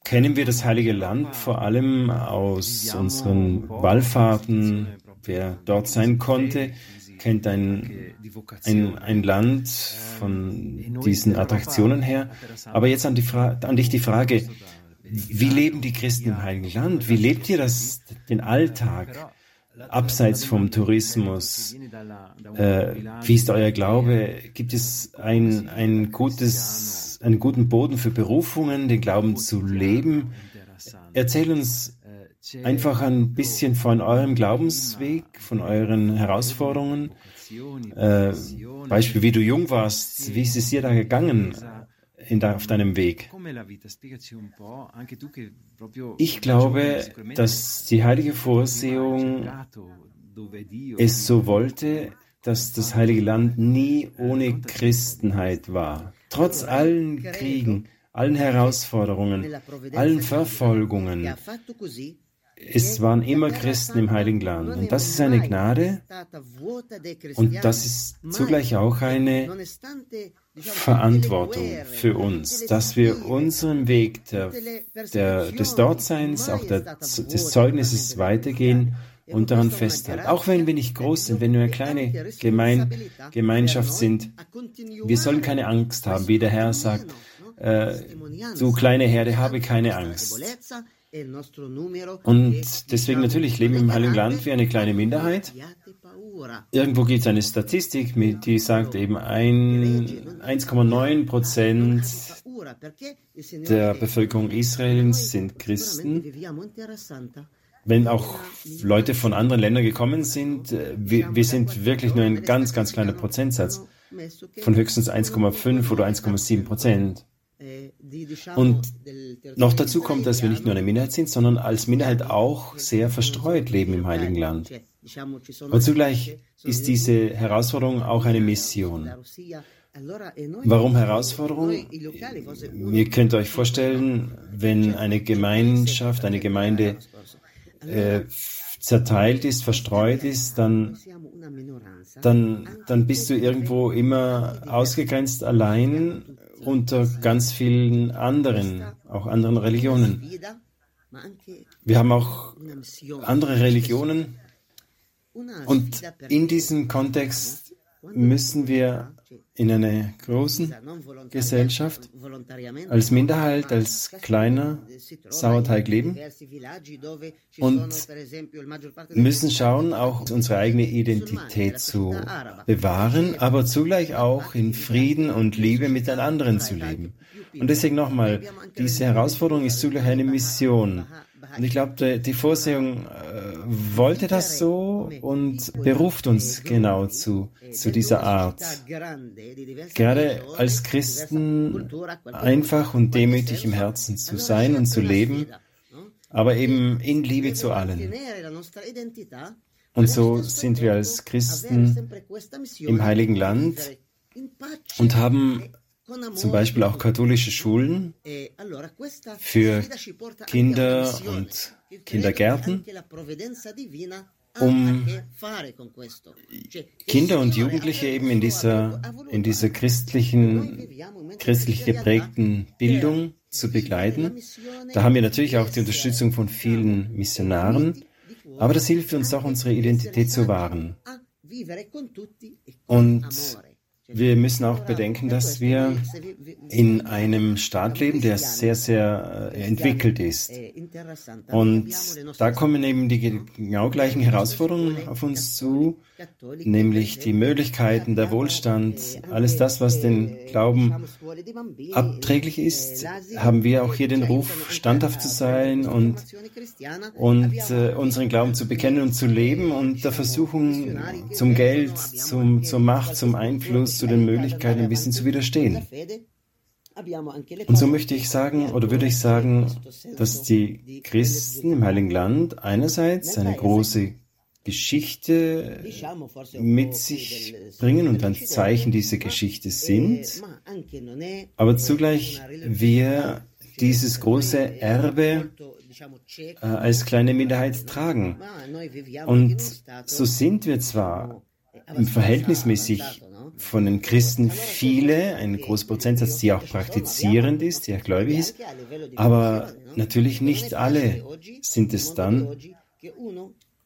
kennen wir das Heilige Land vor allem aus unseren Wallfahrten. Wer dort sein konnte, kennt ein, ein, ein Land von diesen Attraktionen her. Aber jetzt an, die an dich die Frage, wie leben die Christen im Heiligen Land? Wie lebt ihr das, den Alltag? Abseits vom Tourismus, äh, wie ist euer Glaube? Gibt es ein, ein gutes, einen guten Boden für Berufungen, den Glauben zu leben? Erzähl uns einfach ein bisschen von eurem Glaubensweg, von euren Herausforderungen. Äh, Beispiel, wie du jung warst, wie ist es dir da gegangen? In, auf deinem Weg. Ich glaube, dass die heilige Vorsehung es so wollte, dass das heilige Land nie ohne Christenheit war. Trotz allen Kriegen, allen Herausforderungen, allen Verfolgungen. Es waren immer Christen im Heiligen Land. Und das ist eine Gnade und das ist zugleich auch eine Verantwortung für uns, dass wir unseren Weg der, der, des Dortseins, auch der, des Zeugnisses weitergehen und daran festhalten. Auch wenn wir nicht groß sind, wenn wir eine kleine Gemein, Gemeinschaft sind, wir sollen keine Angst haben, wie der Herr sagt, äh, du kleine Herde, habe keine Angst. Und deswegen natürlich leben wir im Heiligen Land wie eine kleine Minderheit. Irgendwo gibt es eine Statistik, die sagt eben 1,9 Prozent der Bevölkerung Israels sind Christen. Wenn auch Leute von anderen Ländern gekommen sind, äh, wir, wir sind wirklich nur ein ganz, ganz kleiner Prozentsatz. von höchstens 1,5 oder 1,7 Prozent. Und noch dazu kommt, dass wir nicht nur eine Minderheit sind, sondern als Minderheit auch sehr verstreut leben im Heiligen Land. Und zugleich ist diese Herausforderung auch eine Mission. Warum Herausforderung? Ihr könnt euch vorstellen, wenn eine Gemeinschaft, eine Gemeinde äh, zerteilt ist, verstreut ist, dann, dann, dann bist du irgendwo immer ausgegrenzt allein unter ganz vielen anderen, auch anderen Religionen. Wir haben auch andere Religionen und in diesem Kontext müssen wir in einer großen Gesellschaft als Minderheit, als kleiner Sauerteig leben und müssen schauen, auch unsere eigene Identität zu bewahren, aber zugleich auch in Frieden und Liebe mit den anderen zu leben. Und deswegen nochmal, diese Herausforderung ist zugleich eine Mission. Und ich glaube, die Vorsehung äh, wollte das so und beruft uns genau zu, zu dieser Art. Gerade als Christen einfach und demütig im Herzen zu sein und zu leben, aber eben in Liebe zu allen. Und so sind wir als Christen im Heiligen Land und haben zum Beispiel auch katholische Schulen für Kinder und Kindergärten, um Kinder und Jugendliche eben in dieser, in dieser christlichen, christlich geprägten Bildung zu begleiten. Da haben wir natürlich auch die Unterstützung von vielen Missionaren, aber das hilft uns auch, unsere Identität zu wahren. Und wir müssen auch bedenken, dass wir in einem Staat leben, der sehr, sehr äh, entwickelt ist. Und da kommen eben die genau gleichen Herausforderungen auf uns zu, nämlich die Möglichkeiten, der Wohlstand, alles das, was den Glauben abträglich ist, haben wir auch hier den Ruf, standhaft zu sein und, und äh, unseren Glauben zu bekennen und zu leben und der Versuchung zum Geld, zum, zur Macht, zum Einfluss, zu den Möglichkeiten ein bisschen zu widerstehen. Und so möchte ich sagen, oder würde ich sagen, dass die Christen im Heiligen Land einerseits eine große Geschichte mit sich bringen und ein Zeichen dieser Geschichte sind, aber zugleich wir dieses große Erbe äh, als kleine Minderheit tragen. Und so sind wir zwar verhältnismäßig von den Christen viele, ein großer Prozentsatz, die auch praktizierend ist, die auch gläubig ist, aber natürlich nicht alle sind es dann.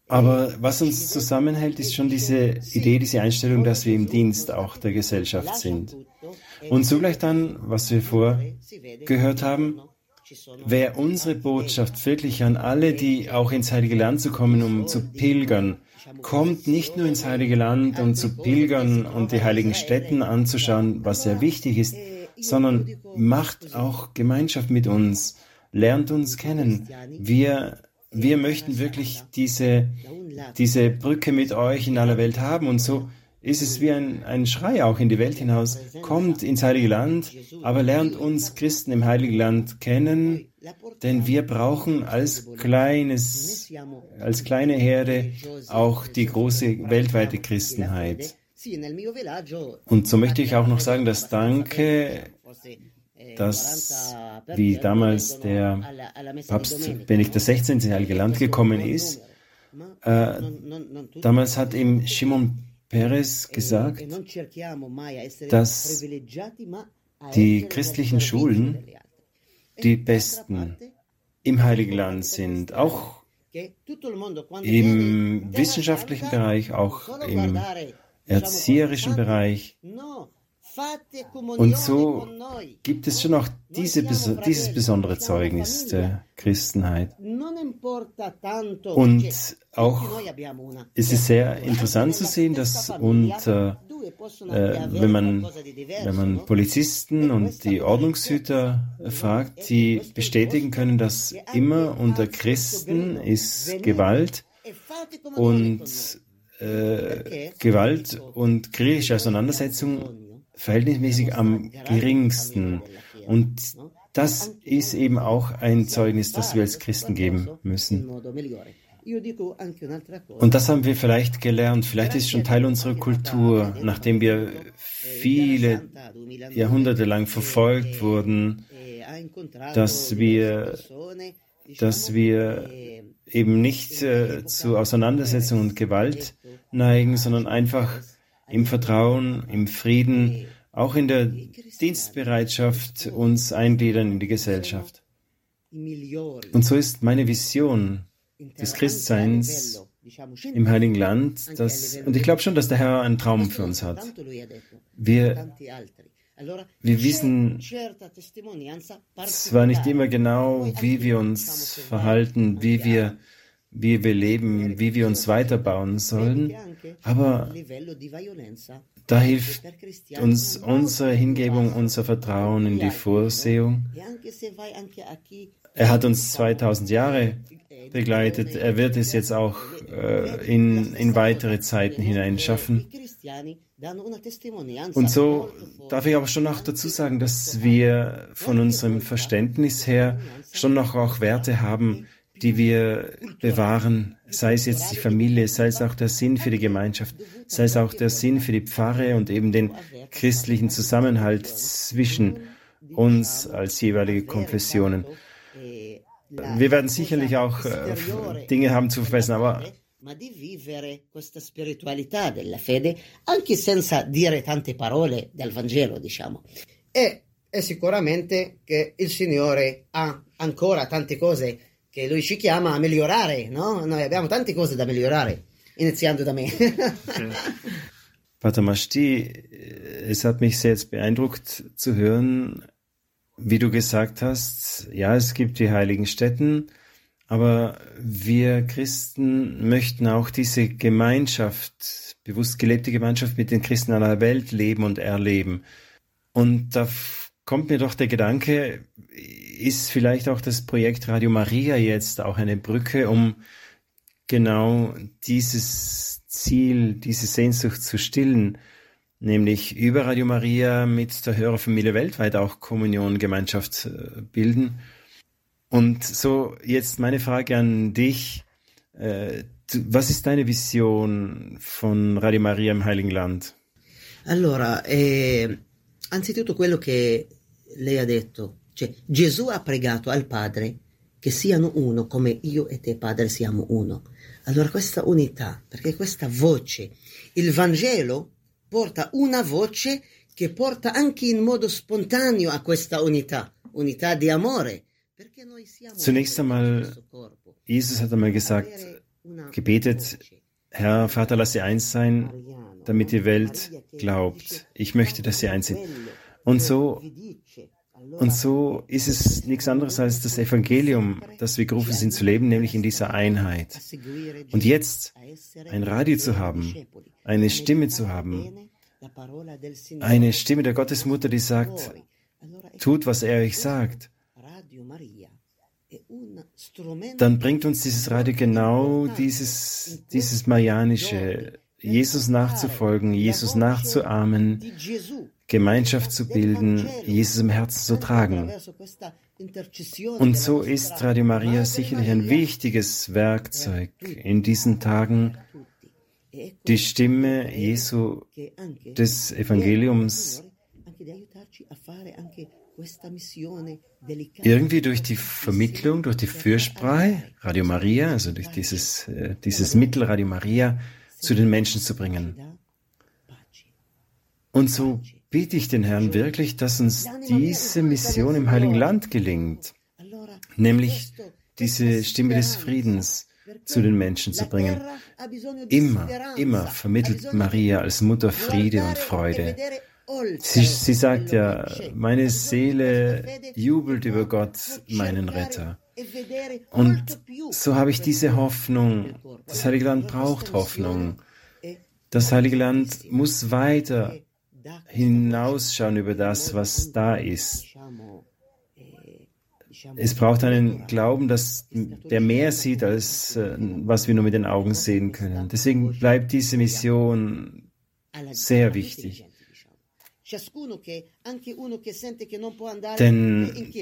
Aber was uns zusammenhält, ist schon diese Idee, diese Einstellung, dass wir im Dienst auch der Gesellschaft sind. Und zugleich dann, was wir vorgehört haben, wäre unsere Botschaft wirklich an alle, die auch ins Heilige Land zu kommen, um zu pilgern, kommt nicht nur ins Heilige Land, um zu pilgern und die heiligen Städten anzuschauen, was sehr wichtig ist, sondern macht auch Gemeinschaft mit uns, lernt uns kennen. Wir, wir möchten wirklich diese, diese Brücke mit euch in aller Welt haben und so ist es wie ein, ein Schrei auch in die Welt hinaus. Kommt ins Heilige Land, aber lernt uns Christen im Heiligen Land kennen, denn wir brauchen als kleines, als kleine Herde auch die große weltweite Christenheit. Und so möchte ich auch noch sagen, dass Danke, dass wie damals der Papst Benedikt XVI. ins Heilige Land gekommen ist, äh, damals hat ihm Shimon Peres gesagt, dass die christlichen Schulen die besten im Heiligen Land sind, auch im wissenschaftlichen Bereich, auch im erzieherischen Bereich. Und so gibt es schon auch diese, dieses besondere Zeugnis der Christenheit. Und auch ist es sehr interessant zu sehen, dass unter, äh, wenn, man, wenn man Polizisten und die Ordnungshüter fragt, die bestätigen können, dass immer unter Christen ist Gewalt und äh, Gewalt und kriegerische Auseinandersetzung verhältnismäßig am geringsten. Und das ist eben auch ein Zeugnis, das wir als Christen geben müssen. Und das haben wir vielleicht gelernt, vielleicht ist es schon Teil unserer Kultur, nachdem wir viele Jahrhunderte lang verfolgt wurden, dass wir, dass wir eben nicht äh, zu Auseinandersetzung und Gewalt neigen, sondern einfach im Vertrauen, im Frieden, auch in der Dienstbereitschaft uns eingliedern in die Gesellschaft. Und so ist meine Vision des Christseins im Heiligen Land, dass, und ich glaube schon, dass der Herr einen Traum für uns hat. Wir, wir wissen zwar nicht immer genau, wie wir uns verhalten, wie wir wie wir leben, wie wir uns weiterbauen sollen, aber da hilft uns unsere Hingebung, unser Vertrauen in die Vorsehung. Er hat uns 2000 Jahre begleitet. Er wird es jetzt auch äh, in, in weitere Zeiten hineinschaffen. Und so darf ich aber schon auch dazu sagen, dass wir von unserem Verständnis her schon noch auch Werte haben, die wir bewahren, sei es jetzt die Familie, sei es auch der Sinn für die Gemeinschaft, sei es auch der Sinn für die Pfarre und eben den christlichen Zusammenhalt zwischen uns als jeweilige Konfessionen. Wir werden sicherlich auch äh, Dinge haben zu verbessern, aber ma di vivere questa spiritualità della fede anche senza dire tante parole del Vangelo, diciamo. E è sicuramente che il Signore ha ancora tante cose che lui ci chiama a migliorare, no? Noi abbiamo tante cose da migliorare, iniziando da me. Pater Mashti es hat mich sehr beeindruckt zu hören, wie du gesagt hast, ja, es gibt die heiligen Stätten, aber wir Christen möchten auch diese Gemeinschaft, bewusst gelebte Gemeinschaft mit den Christen aller Welt leben und erleben. Und da kommt mir doch der Gedanke, ist vielleicht auch das Projekt Radio Maria jetzt auch eine Brücke, um genau dieses Ziel, diese Sehnsucht zu stillen, nämlich über Radio Maria mit der Hörerfamilie weltweit auch Kommunion, Gemeinschaft äh, bilden. Und so jetzt meine Frage an dich. Äh, was ist deine Vision von Radio Maria im Heiligen Land? Allora, eh, anzitutto quello che lei ha detto, cioè Gesù ha pregato al Padre che siano uno come io e te Padre siamo uno. Allora questa unità, perché questa voce, il Vangelo porta una voce che porta anche in modo spontaneo a questa unità, unità di amore. Zunächst einmal, Jesus hat einmal gesagt, gebetet, Herr, Vater, lass sie eins sein, damit die Welt glaubt. Ich möchte, dass sie eins sind. Und so, und so ist es nichts anderes als das Evangelium, das wir gerufen sind zu leben, nämlich in dieser Einheit. Und jetzt ein Radio zu haben, eine Stimme zu haben, eine Stimme der Gottesmutter, die sagt, tut, was er euch sagt dann bringt uns dieses Radio genau dieses, dieses Marianische, Jesus nachzufolgen, Jesus nachzuahmen, Gemeinschaft zu bilden, Jesus im Herzen zu tragen. Und so ist Radio Maria sicherlich ein wichtiges Werkzeug in diesen Tagen, die Stimme Jesu des Evangeliums irgendwie durch die Vermittlung, durch die Fürsprache, Radio Maria, also durch dieses, äh, dieses Mittel Radio Maria, zu den Menschen zu bringen. Und so bitte ich den Herrn wirklich, dass uns diese Mission im Heiligen Land gelingt, nämlich diese Stimme des Friedens zu den Menschen zu bringen. Immer, immer vermittelt Maria als Mutter Friede und Freude. Sie, sie sagt ja, meine Seele jubelt über Gott, meinen Retter. Und so habe ich diese Hoffnung. Das Heilige Land braucht Hoffnung. Das Heilige Land muss weiter hinausschauen über das, was da ist. Es braucht einen Glauben, dass der mehr sieht, als äh, was wir nur mit den Augen sehen können. Deswegen bleibt diese Mission sehr wichtig. Denn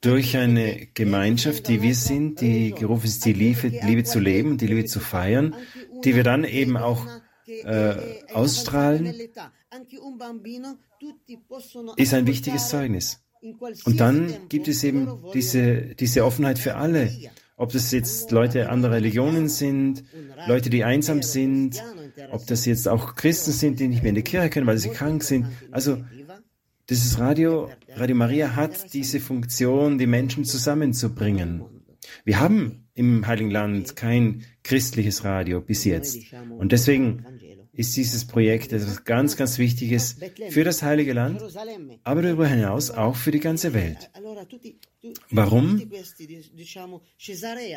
durch eine Gemeinschaft, die wir sind, die gerufen ist, die Liebe, Liebe zu leben, die Liebe zu feiern, die wir dann eben auch äh, ausstrahlen, ist ein wichtiges Zeugnis. Und dann gibt es eben diese, diese Offenheit für alle. Ob das jetzt Leute anderer Religionen sind, Leute, die einsam sind, ob das jetzt auch Christen sind, die nicht mehr in die Kirche können, weil sie krank sind. Also dieses Radio, Radio Maria hat diese Funktion, die Menschen zusammenzubringen. Wir haben im Heiligen Land kein christliches Radio bis jetzt. Und deswegen ist dieses Projekt etwas ganz, ganz Wichtiges für das Heilige Land, aber darüber hinaus auch für die ganze Welt. Warum?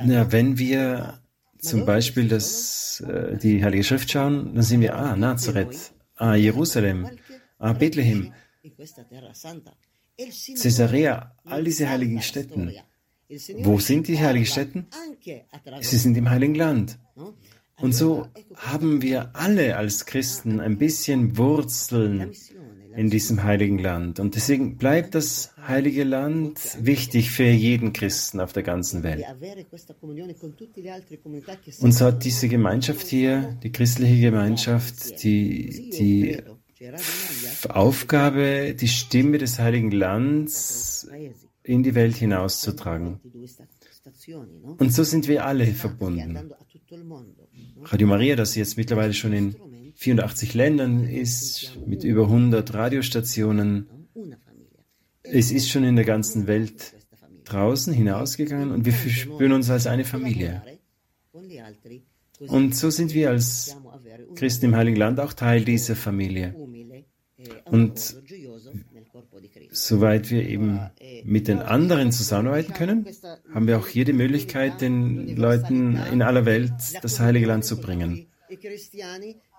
Na, wenn wir zum Beispiel das, äh, die Heilige Schrift schauen, dann sehen wir, ah, Nazareth, ah, Jerusalem, ah, Bethlehem, Caesarea, all diese heiligen Städten. Wo sind die heiligen Städten? Sie sind im Heiligen Land. Und so haben wir alle als Christen ein bisschen Wurzeln in diesem heiligen Land. Und deswegen bleibt das heilige Land wichtig für jeden Christen auf der ganzen Welt. Und so hat diese Gemeinschaft hier, die christliche Gemeinschaft, die, die Aufgabe, die Stimme des heiligen Lands in die Welt hinauszutragen. Und so sind wir alle verbunden. Radio Maria, das jetzt mittlerweile schon in 84 Ländern ist, mit über 100 Radiostationen. Es ist schon in der ganzen Welt draußen hinausgegangen und wir spüren uns als eine Familie. Und so sind wir als Christen im Heiligen Land auch Teil dieser Familie. Und soweit wir eben mit den anderen zusammenarbeiten können, haben wir auch hier die Möglichkeit, den Leuten in aller Welt das Heilige Land zu bringen.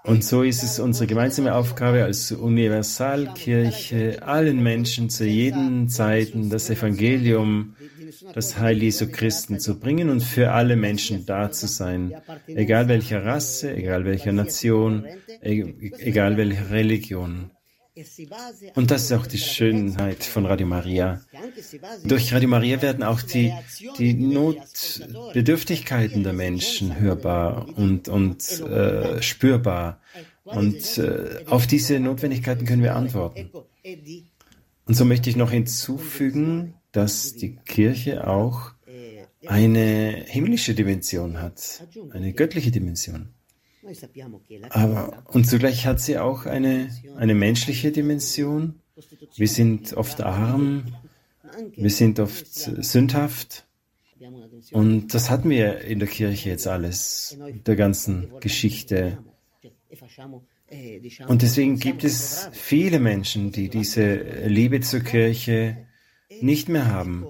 Und so ist es unsere gemeinsame Aufgabe als Universalkirche, allen Menschen zu jeden Zeiten das Evangelium, das Heil Jesu Christen zu bringen und für alle Menschen da zu sein, egal welcher Rasse, egal welcher Nation, egal welcher Religion. Und das ist auch die Schönheit von Radio Maria. Durch Radio Maria werden auch die, die Notbedürftigkeiten der Menschen hörbar und, und äh, spürbar. Und äh, auf diese Notwendigkeiten können wir antworten. Und so möchte ich noch hinzufügen, dass die Kirche auch eine himmlische Dimension hat, eine göttliche Dimension. Aber, und zugleich hat sie auch eine, eine menschliche Dimension. Wir sind oft arm, wir sind oft sündhaft. Und das hatten wir in der Kirche jetzt alles, der ganzen Geschichte. Und deswegen gibt es viele Menschen, die diese Liebe zur Kirche nicht mehr haben,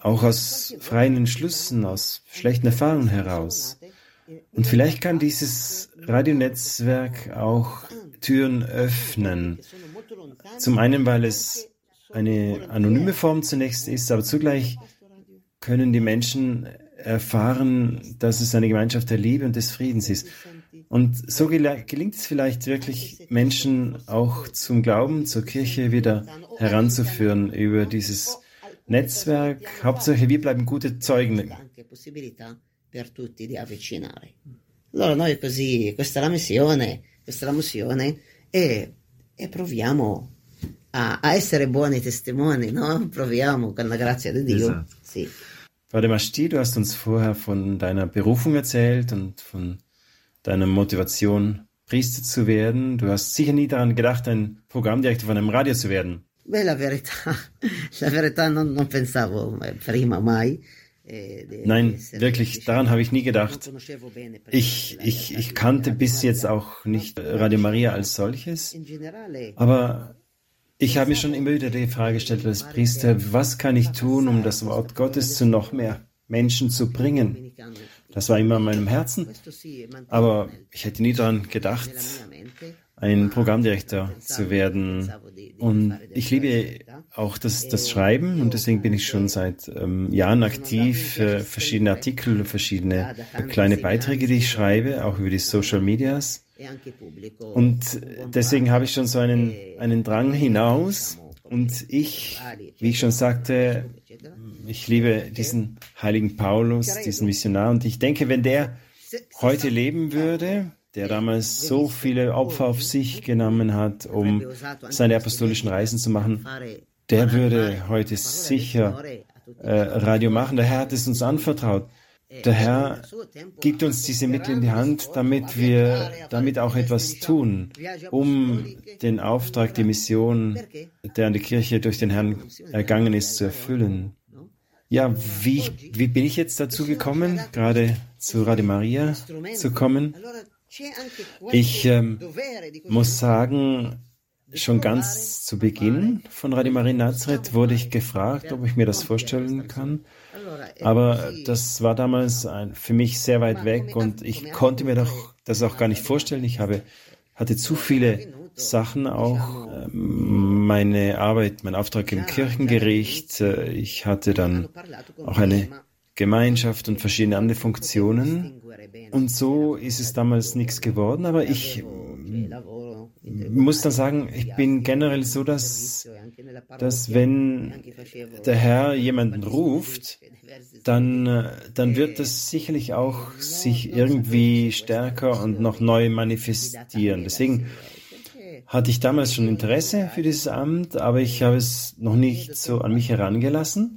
auch aus freien Entschlüssen, aus schlechten Erfahrungen heraus. Und vielleicht kann dieses Radionetzwerk auch Türen öffnen. Zum einen, weil es eine anonyme Form zunächst ist, aber zugleich können die Menschen erfahren, dass es eine Gemeinschaft der Liebe und des Friedens ist. Und so gelingt es vielleicht wirklich, Menschen auch zum Glauben, zur Kirche wieder heranzuführen über dieses Netzwerk. Hauptsache, wir bleiben gute Zeugen per tutti di avvicinare. Allora noi così, questa è la missione, questa è la missione e, e proviamo a, a, essere buoni testimoni, no? Proviamo con la grazia di Dio. Esatto. Sì. Padre Masti, du hast uns vorher von deiner Berufung erzählt und von deiner Motivation, Priester zu werden. Du hast sicher nie daran gedacht, ein Programmdirektor von einem Radio zu werden. Beh, la verità, la verità non, non pensavo prima mai. Nein, wirklich, daran habe ich nie gedacht. Ich, ich, ich kannte bis jetzt auch nicht Radio Maria als solches, aber ich habe mir schon immer wieder die Frage gestellt als Priester, was kann ich tun, um das Wort Gottes zu noch mehr Menschen zu bringen? Das war immer in meinem Herzen, aber ich hätte nie daran gedacht, ein Programmdirektor zu werden. Und ich liebe auch das, das Schreiben und deswegen bin ich schon seit ähm, Jahren aktiv für verschiedene Artikel, verschiedene kleine Beiträge, die ich schreibe, auch über die Social Medias. Und deswegen habe ich schon so einen, einen Drang hinaus. Und ich, wie ich schon sagte, ich liebe diesen heiligen Paulus, diesen Missionar. Und ich denke, wenn der heute leben würde, der damals so viele Opfer auf sich genommen hat, um seine apostolischen Reisen zu machen, der würde heute sicher äh, Radio machen. Der Herr hat es uns anvertraut. Der Herr gibt uns diese Mittel in die Hand, damit wir damit auch etwas tun, um den Auftrag, die Mission, der an die Kirche durch den Herrn ergangen ist, zu erfüllen. Ja, wie, wie bin ich jetzt dazu gekommen, gerade zu Radio Maria zu kommen? Ich ähm, muss sagen, schon ganz zu Beginn von Radio Maria Nazareth wurde ich gefragt, ob ich mir das vorstellen kann. Aber das war damals ein, für mich sehr weit weg und ich konnte mir doch das auch gar nicht vorstellen. Ich habe, hatte zu viele Sachen auch. Ähm, meine Arbeit, mein Auftrag im Kirchengericht. Äh, ich hatte dann auch eine Gemeinschaft und verschiedene andere Funktionen. Und so ist es damals nichts geworden, aber ich muss dann sagen, ich bin generell so, dass, dass wenn der Herr jemanden ruft, dann, dann wird das sicherlich auch sich irgendwie stärker und noch neu manifestieren. Deswegen hatte ich damals schon Interesse für dieses Amt, aber ich habe es noch nicht so an mich herangelassen.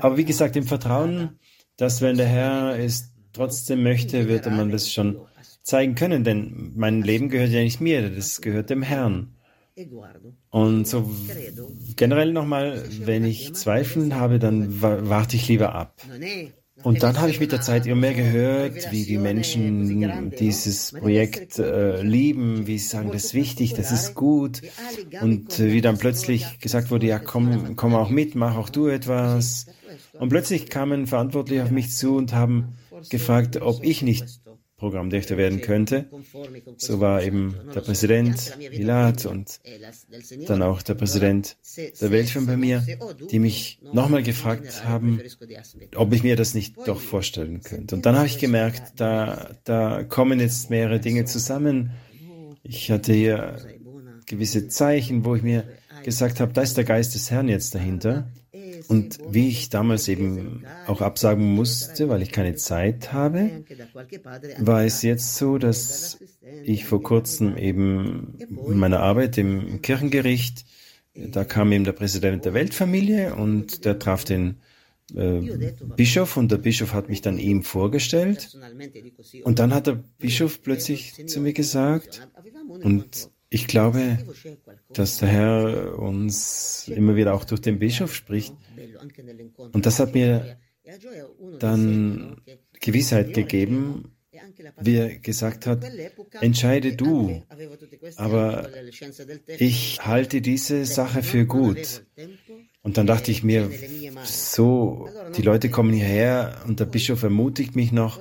Aber wie gesagt, im Vertrauen, dass wenn der Herr es trotzdem möchte, wird man das schon zeigen können, denn mein Leben gehört ja nicht mir, das gehört dem Herrn. Und so generell nochmal, wenn ich Zweifeln habe, dann warte ich lieber ab. Und dann habe ich mit der Zeit immer mehr gehört, wie die Menschen dieses Projekt äh, lieben, wie sie sagen, das ist wichtig, das ist gut. Und äh, wie dann plötzlich gesagt wurde, ja, komm, komm auch mit, mach auch du etwas. Und plötzlich kamen Verantwortliche auf mich zu und haben gefragt, ob ich nicht Programmdirektor werden könnte. So war eben der Präsident Milat und dann auch der Präsident der Weltfirma bei mir, die mich nochmal gefragt haben, ob ich mir das nicht doch vorstellen könnte. Und dann habe ich gemerkt, da, da kommen jetzt mehrere Dinge zusammen. Ich hatte hier gewisse Zeichen, wo ich mir gesagt habe, da ist der Geist des Herrn jetzt dahinter. Und wie ich damals eben auch absagen musste, weil ich keine Zeit habe, war es jetzt so, dass ich vor kurzem eben in meiner Arbeit im Kirchengericht, da kam eben der Präsident der Weltfamilie und der traf den äh, Bischof und der Bischof hat mich dann ihm vorgestellt. Und dann hat der Bischof plötzlich zu mir gesagt, und ich glaube, dass der Herr uns immer wieder auch durch den Bischof spricht. Und das hat mir dann Gewissheit gegeben, wie er gesagt hat, entscheide du, aber ich halte diese Sache für gut. Und dann dachte ich mir, so, die Leute kommen hierher und der Bischof ermutigt mich noch.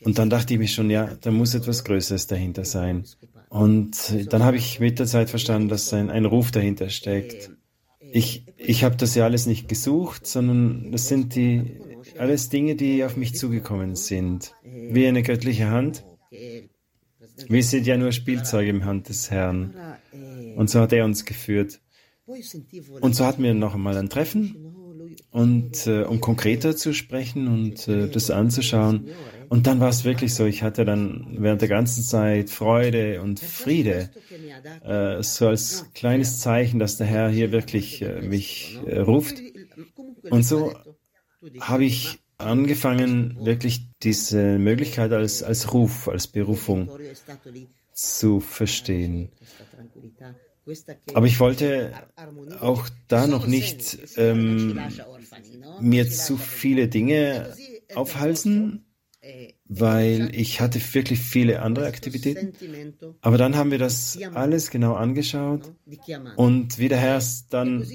Und dann dachte ich mir schon, ja, da muss etwas Größeres dahinter sein. Und dann habe ich mit der Zeit verstanden, dass ein, ein Ruf dahinter steckt. Ich, ich habe das ja alles nicht gesucht, sondern das sind die alles Dinge, die auf mich zugekommen sind. Wie eine göttliche Hand. Wir sind ja nur Spielzeuge im Hand des Herrn. Und so hat er uns geführt. Und so hatten wir noch einmal ein Treffen und äh, um konkreter zu sprechen und äh, das anzuschauen. Und dann war es wirklich so, ich hatte dann während der ganzen Zeit Freude und Friede, äh, so als kleines Zeichen, dass der Herr hier wirklich äh, mich äh, ruft. Und so habe ich angefangen, wirklich diese Möglichkeit als, als Ruf, als Berufung zu verstehen. Aber ich wollte auch da noch nicht ähm, mir zu viele Dinge aufhalsen, weil ich hatte wirklich viele andere Aktivitäten. Aber dann haben wir das alles genau angeschaut und wie der Herr es dann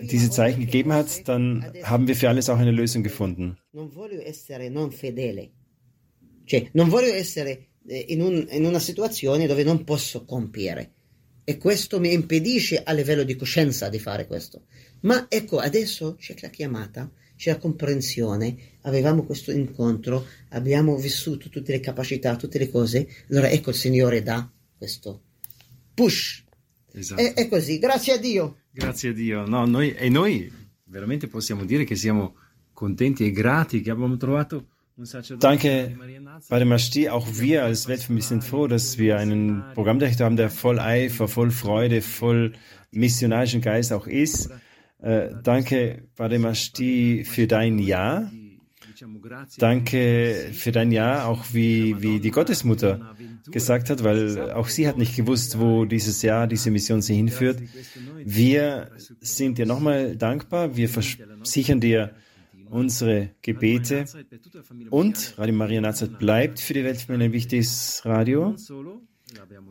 diese Zeichen gegeben hat, dann haben wir für alles auch eine Lösung gefunden. Non voglio essere eh, in, un, in una situazione dove non posso compiere. E questo mi impedisce a livello di coscienza di fare questo. Ma ecco, adesso c'è la chiamata, c'è la comprensione, avevamo questo incontro, abbiamo vissuto tutte le capacità, tutte le cose, allora ecco il Signore dà questo push. Esatto. È, è così, grazie a Dio. Grazie a Dio. No, noi, e noi veramente possiamo dire che siamo contenti e grati che abbiamo trovato Danke, Padre Masti. Auch wir als Weltfamilie sind froh, dass wir einen Programmdirektor haben, der voll Eifer, voll Freude, voll missionarischen Geist auch ist. Äh, danke, Padre für dein Ja. Danke für dein Ja, auch wie, wie die Gottesmutter gesagt hat, weil auch sie hat nicht gewusst, wo dieses Jahr, diese Mission sie hinführt. Wir sind dir nochmal dankbar. Wir versichern dir, unsere Gebete und Radio Maria Nazareth bleibt für die Weltfamilie ein wichtiges Radio,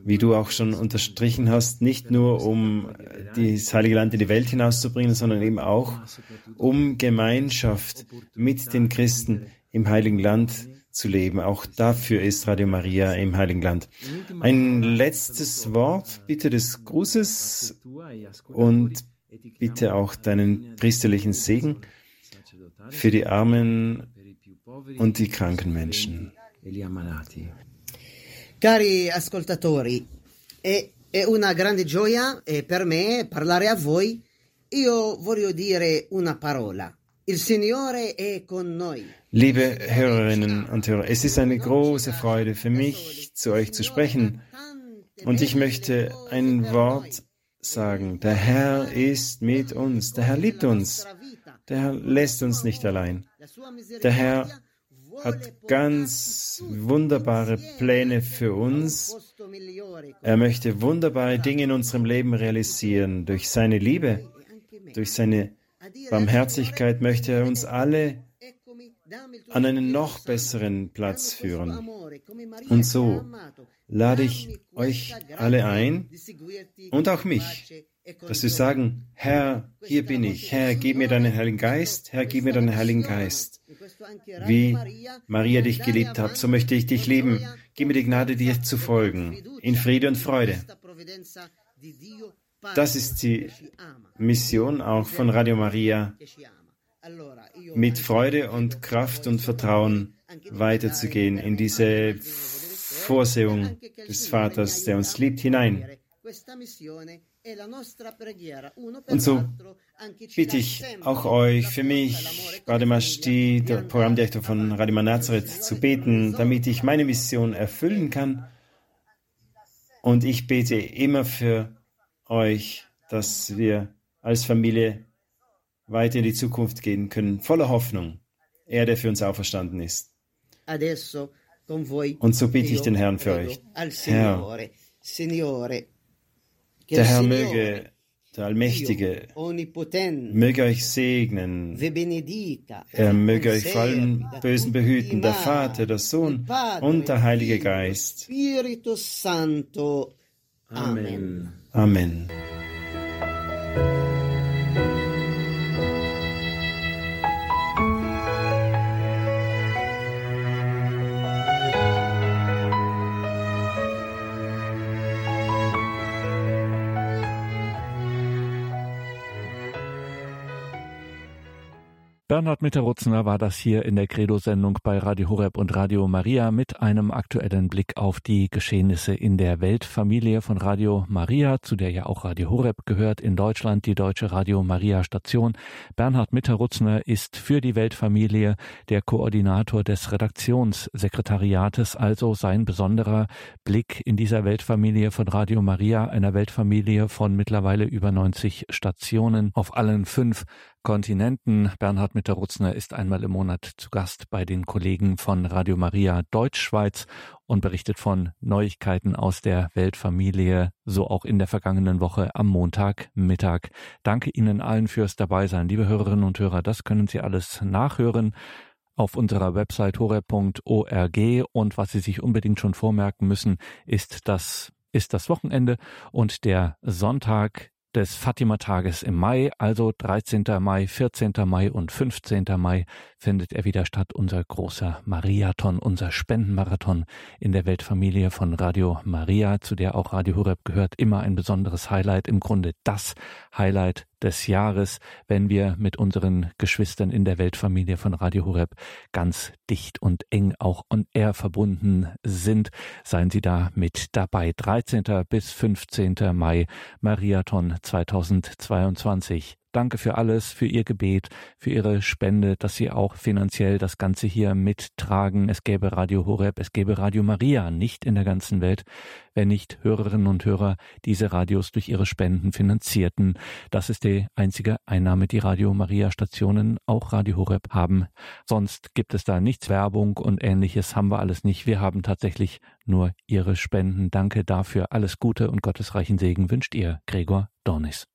wie du auch schon unterstrichen hast, nicht nur um das Heilige Land in die Welt hinauszubringen, sondern eben auch um Gemeinschaft mit den Christen im Heiligen Land zu leben. Auch dafür ist Radio Maria im Heiligen Land. Ein letztes Wort, bitte des Grußes und bitte auch deinen priesterlichen Segen für die Armen und die kranken Menschen. Cari ascoltatori, è, è una grande gioia eh, per me parlare a voi. Io voglio dire una parola. Il Signore è con noi. Liebe Hörerinnen und Hörer, es ist eine große Freude für mich, zu euch zu sprechen. Und ich möchte ein Wort sagen. Der Herr ist mit uns. Der Herr liebt uns. Der Herr lässt uns nicht allein. Der Herr hat ganz wunderbare Pläne für uns. Er möchte wunderbare Dinge in unserem Leben realisieren. Durch seine Liebe, durch seine Barmherzigkeit möchte er uns alle an einen noch besseren Platz führen. Und so lade ich euch alle ein und auch mich, dass wir sagen, Herr, hier bin ich, Herr, gib mir deinen Heiligen Geist, Herr, gib mir deinen Heiligen Geist. Wie Maria dich geliebt hat, so möchte ich dich lieben. Gib mir die Gnade, dir zu folgen, in Friede und Freude. Das ist die Mission auch von Radio Maria, mit Freude und Kraft und Vertrauen weiterzugehen in diese Vorsehung des Vaters, der uns liebt, hinein. Und so bitte ich auch euch, für mich, Bademashti, der Programmdirektor von Radio Nazareth, zu beten, damit ich meine Mission erfüllen kann. Und ich bete immer für euch, dass wir als Familie weiter in die Zukunft gehen können, voller Hoffnung. Er, der für uns auferstanden ist. Und so bitte ich den Herrn für euch. Herr, der Herr möge, der Allmächtige, möge euch segnen. Er möge euch vor allem Bösen behüten, der Vater, der Sohn und der Heilige Geist. Amen. Amen. Bernhard Mitterrutzner war das hier in der Credo-Sendung bei Radio Horeb und Radio Maria mit einem aktuellen Blick auf die Geschehnisse in der Weltfamilie von Radio Maria, zu der ja auch Radio Horeb gehört, in Deutschland die deutsche Radio Maria Station. Bernhard Mitterrutzner ist für die Weltfamilie der Koordinator des Redaktionssekretariates, also sein besonderer Blick in dieser Weltfamilie von Radio Maria, einer Weltfamilie von mittlerweile über 90 Stationen auf allen fünf Kontinenten. Bernhard Mitterrutzner ist einmal im Monat zu Gast bei den Kollegen von Radio Maria Deutschschweiz und berichtet von Neuigkeiten aus der Weltfamilie, so auch in der vergangenen Woche am Montagmittag. Danke Ihnen allen fürs Dabeisein, liebe Hörerinnen und Hörer. Das können Sie alles nachhören auf unserer Website hore.org und was Sie sich unbedingt schon vormerken müssen, ist das ist das Wochenende und der Sonntag des Fatima-Tages im Mai, also 13. Mai, 14. Mai und 15. Mai findet er wieder statt, unser großer Mariathon, unser Spendenmarathon in der Weltfamilie von Radio Maria, zu der auch Radio Horeb gehört, immer ein besonderes Highlight, im Grunde das Highlight des Jahres, wenn wir mit unseren Geschwistern in der Weltfamilie von Radio Horeb ganz dicht und eng auch on air verbunden sind. Seien Sie da mit dabei. 13. bis 15. Mai Mariathon 2022. Danke für alles, für Ihr Gebet, für Ihre Spende, dass Sie auch finanziell das Ganze hier mittragen. Es gäbe Radio Horeb, es gäbe Radio Maria nicht in der ganzen Welt, wenn nicht Hörerinnen und Hörer diese Radios durch ihre Spenden finanzierten. Das ist die einzige Einnahme, die Radio Maria Stationen, auch Radio Horeb haben. Sonst gibt es da nichts Werbung und ähnliches haben wir alles nicht. Wir haben tatsächlich nur Ihre Spenden. Danke dafür. Alles Gute und gottesreichen Segen wünscht ihr, Gregor Dornis.